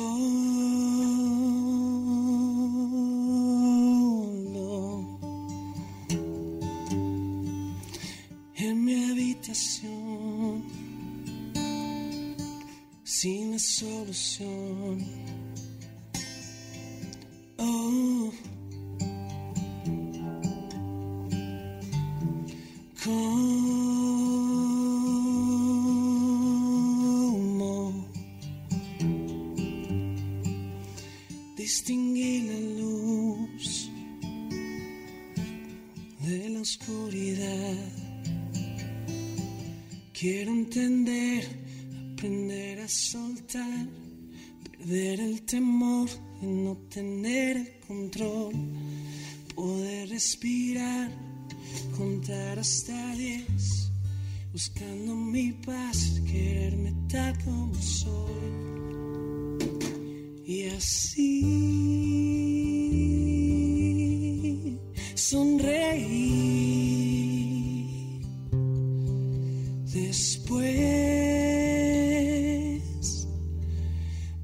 S13: en mi habitación sin la solución. Oh. ¿Cómo Quiero entender, aprender a soltar, perder el temor de no tener control, poder respirar, contar hasta diez, buscando mi paz, quererme tal como soy. Y así sonreír después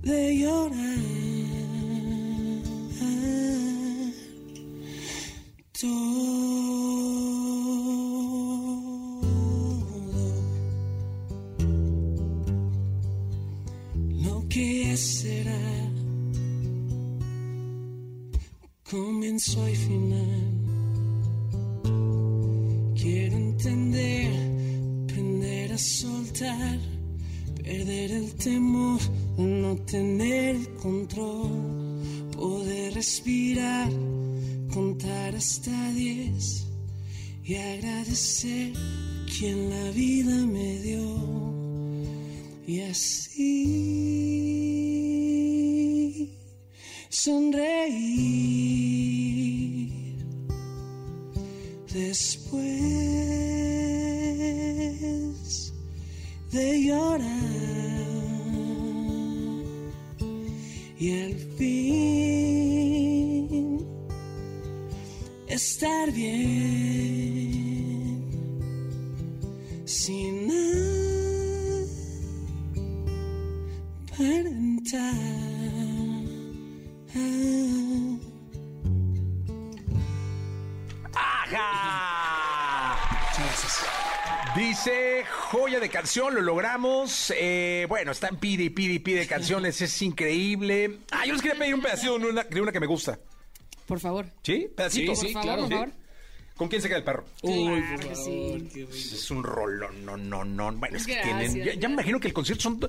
S13: de llorar. Todo lo que será comienzo y final. Quiero entender, soltar, perder el temor de no tener el control, poder respirar, contar hasta diez y agradecer quien la vida me dio. Y así sonreír después de llorar y al fin estar bien sin aparentar.
S2: ¡Ajá! Dice, joya de canción, lo logramos. Eh, bueno, están pide y pide y pide canciones, es increíble. Ah, yo les quería pedir un pedacito de una, de una que me gusta.
S11: Por favor.
S2: ¿Sí? ¿Pedacito?
S11: Sí, sí, Por favor, claro. por favor.
S2: ¿Con quién se queda el perro?
S11: Uy, por favor.
S2: Es un rolón, no, no, no. Bueno, es que
S11: Gracias,
S2: tienen. Ya, ya me imagino que el concierto son.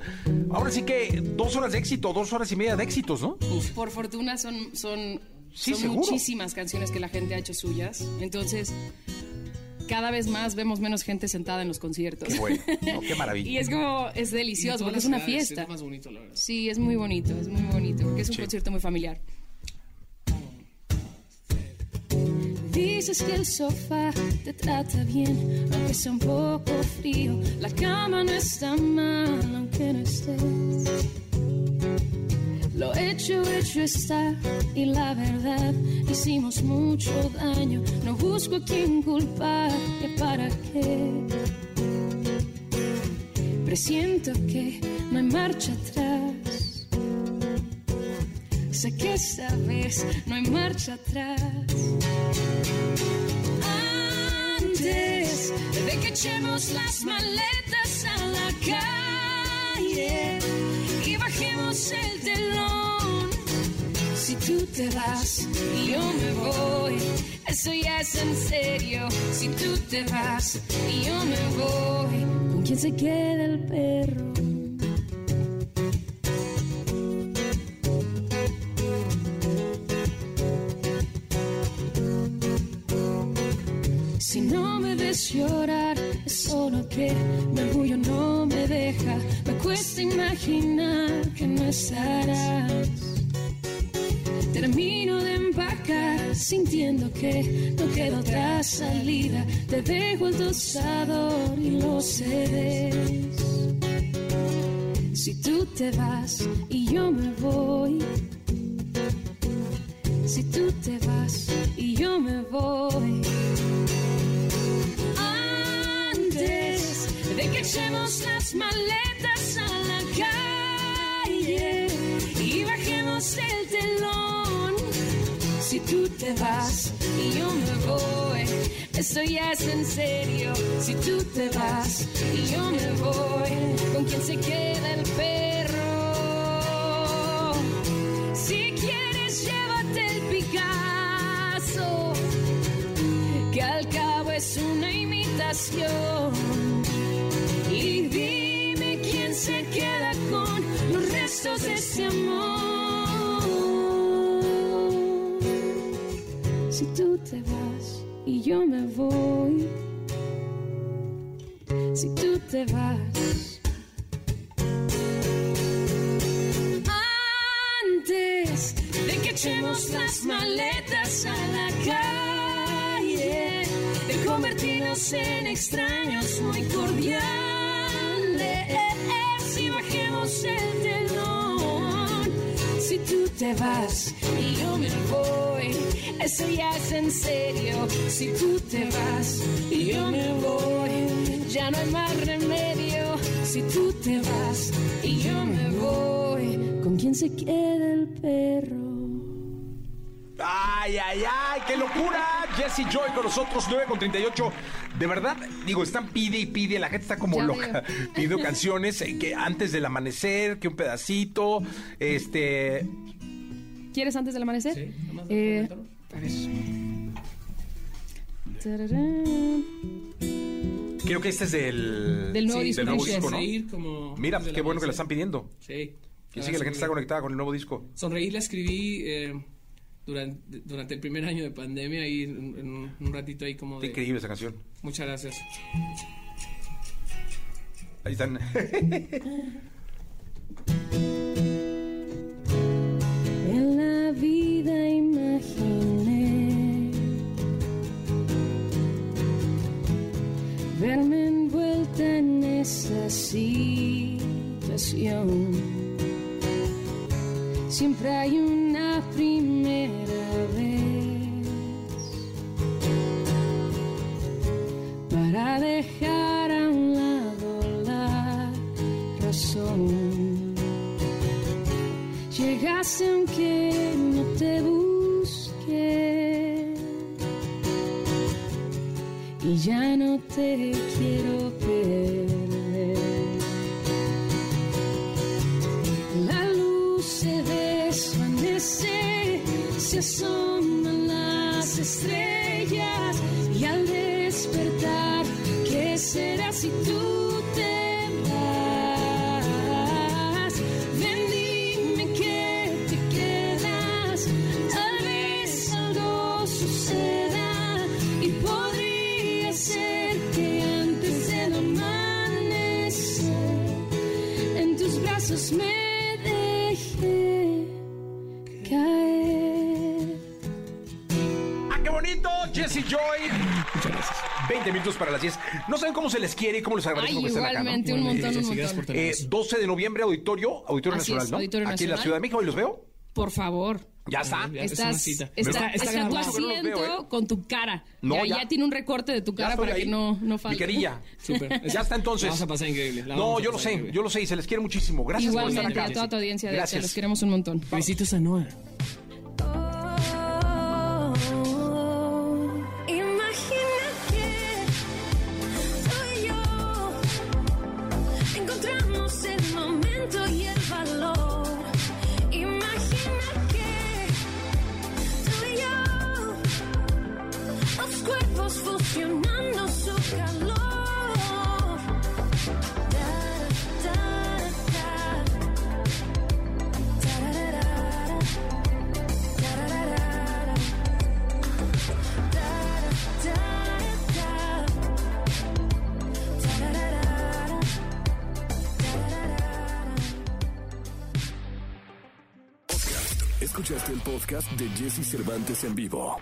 S2: Ahora sí que dos horas de éxito, dos horas y media de éxitos, ¿no?
S11: Por fortuna son, son,
S2: Sí,
S11: son
S2: seguro.
S11: muchísimas canciones que la gente ha hecho suyas. Entonces, cada vez más vemos menos gente sentada en los conciertos.
S2: Qué bueno, no, qué maravilla.
S11: y es como, es delicioso, porque es una fiesta.
S12: es más bonito, la verdad.
S11: Sí, es muy bonito, es muy bonito, porque es un
S12: Sí.
S11: concierto muy familiar. Dices que el sofá te trata bien, aunque sea un poco frío. La cama no está mal, aunque no estés. Lo hecho, hecho está, y la verdad, hicimos mucho daño. No busco a quien culpar, que para qué. Presiento que no hay marcha atrás. Sé que esta vez no hay marcha atrás. Antes de que echemos las maletas a la calle y bajemos el telón, te vas y yo me voy, eso ya es en serio. Si tú te vas y yo me voy, ¿con quién se queda el perro? Si no me ves llorar, es solo que mi orgullo no me deja. Me cuesta imaginar que no estarás. No queda otra salida. Te dejo el dosador y los CDs. Si tú te vas y yo me voy. Tú te vas y yo me voy, eso ya es en serio. Si tú te vas y yo me voy, ¿con quién se queda el perro? Si quieres, llévate el Picasso, que al cabo es una imitación. Y dime quién se queda con los restos de ese amor. Tú te vas y yo me voy, si tú te vas. Antes de que echemos las maletas a la calle, de convertirnos en extraños muy cordiales y bajemos el telón. Si tú te vas y yo me voy, eso ya es en serio. Si tú te vas y yo me voy, ya no hay más remedio. Si tú te vas y yo me voy, ¿con quién se queda el perro?
S2: Ay, ay, ay, qué locura. Jesse Joy con nosotros, 9 con 38. De verdad, digo, están pide y pide, la gente está como
S12: Ya
S2: loca pidiendo canciones eh, que antes del amanecer, que un pedacito, este...
S12: ¿Quieres antes del amanecer? Eh, tararán.
S2: Creo que este es del...
S12: Del nuevo disco.
S2: disco, ¿no?
S13: Sonreír como
S2: Mira,
S13: del
S2: qué bueno que la están pidiendo.
S13: Sí.
S2: Que sí, que la gente está conectada con el nuevo disco.
S13: Sonreír la escribí eh, durante, durante el primer año de pandemia y en, en un, un ratito ahí como de...
S2: increíble esa canción.
S13: Muchas gracias.
S2: Ahí están.
S11: En la vida imaginé verme envuelta en esa situación. Siempre hay una primera vez para dejar a un lado la razón. Llegaste aunque no te busqué y ya no te quiero perder. La luz se desvanece, se asoman las estrellas
S2: 20 minutos para las 10. No saben cómo se les quiere y cómo les agradezco
S12: Ay,
S2: que estén acá, ¿no?
S12: un montón, un montón.
S2: Eh, 12 de noviembre, auditorio, Auditorio
S12: Así
S2: Nacional,
S12: es,
S2: ¿no?
S12: Auditorio
S2: Aquí en la. Ciudad de México, ¿y los veo?
S12: Por favor.
S2: Ya está.
S12: Estás, está,
S2: Me
S12: está,
S2: está- está
S12: tu asiento
S2: veo, ¿eh?
S12: con tu cara.
S2: No,
S12: ya,
S2: ya.
S12: ya tiene un recorte de tu cara para
S2: ahí.
S12: que no, no
S2: Mi
S12: falte.
S2: carilla.
S13: Súper.
S2: Ya está entonces.
S13: La vamos a pasar increíble. la
S2: No,
S13: a
S2: yo lo sé,
S13: increíble.
S2: yo lo sé y se les quiere muchísimo. Gracias por
S12: Igualmente,
S2: estar
S12: a
S2: acá.
S12: toda tu audiencia, de hecho,
S2: Gracias.
S12: los queremos un montón.
S13: Besitos a Noah.
S1: Podcast de Jesse Cervantes en vivo.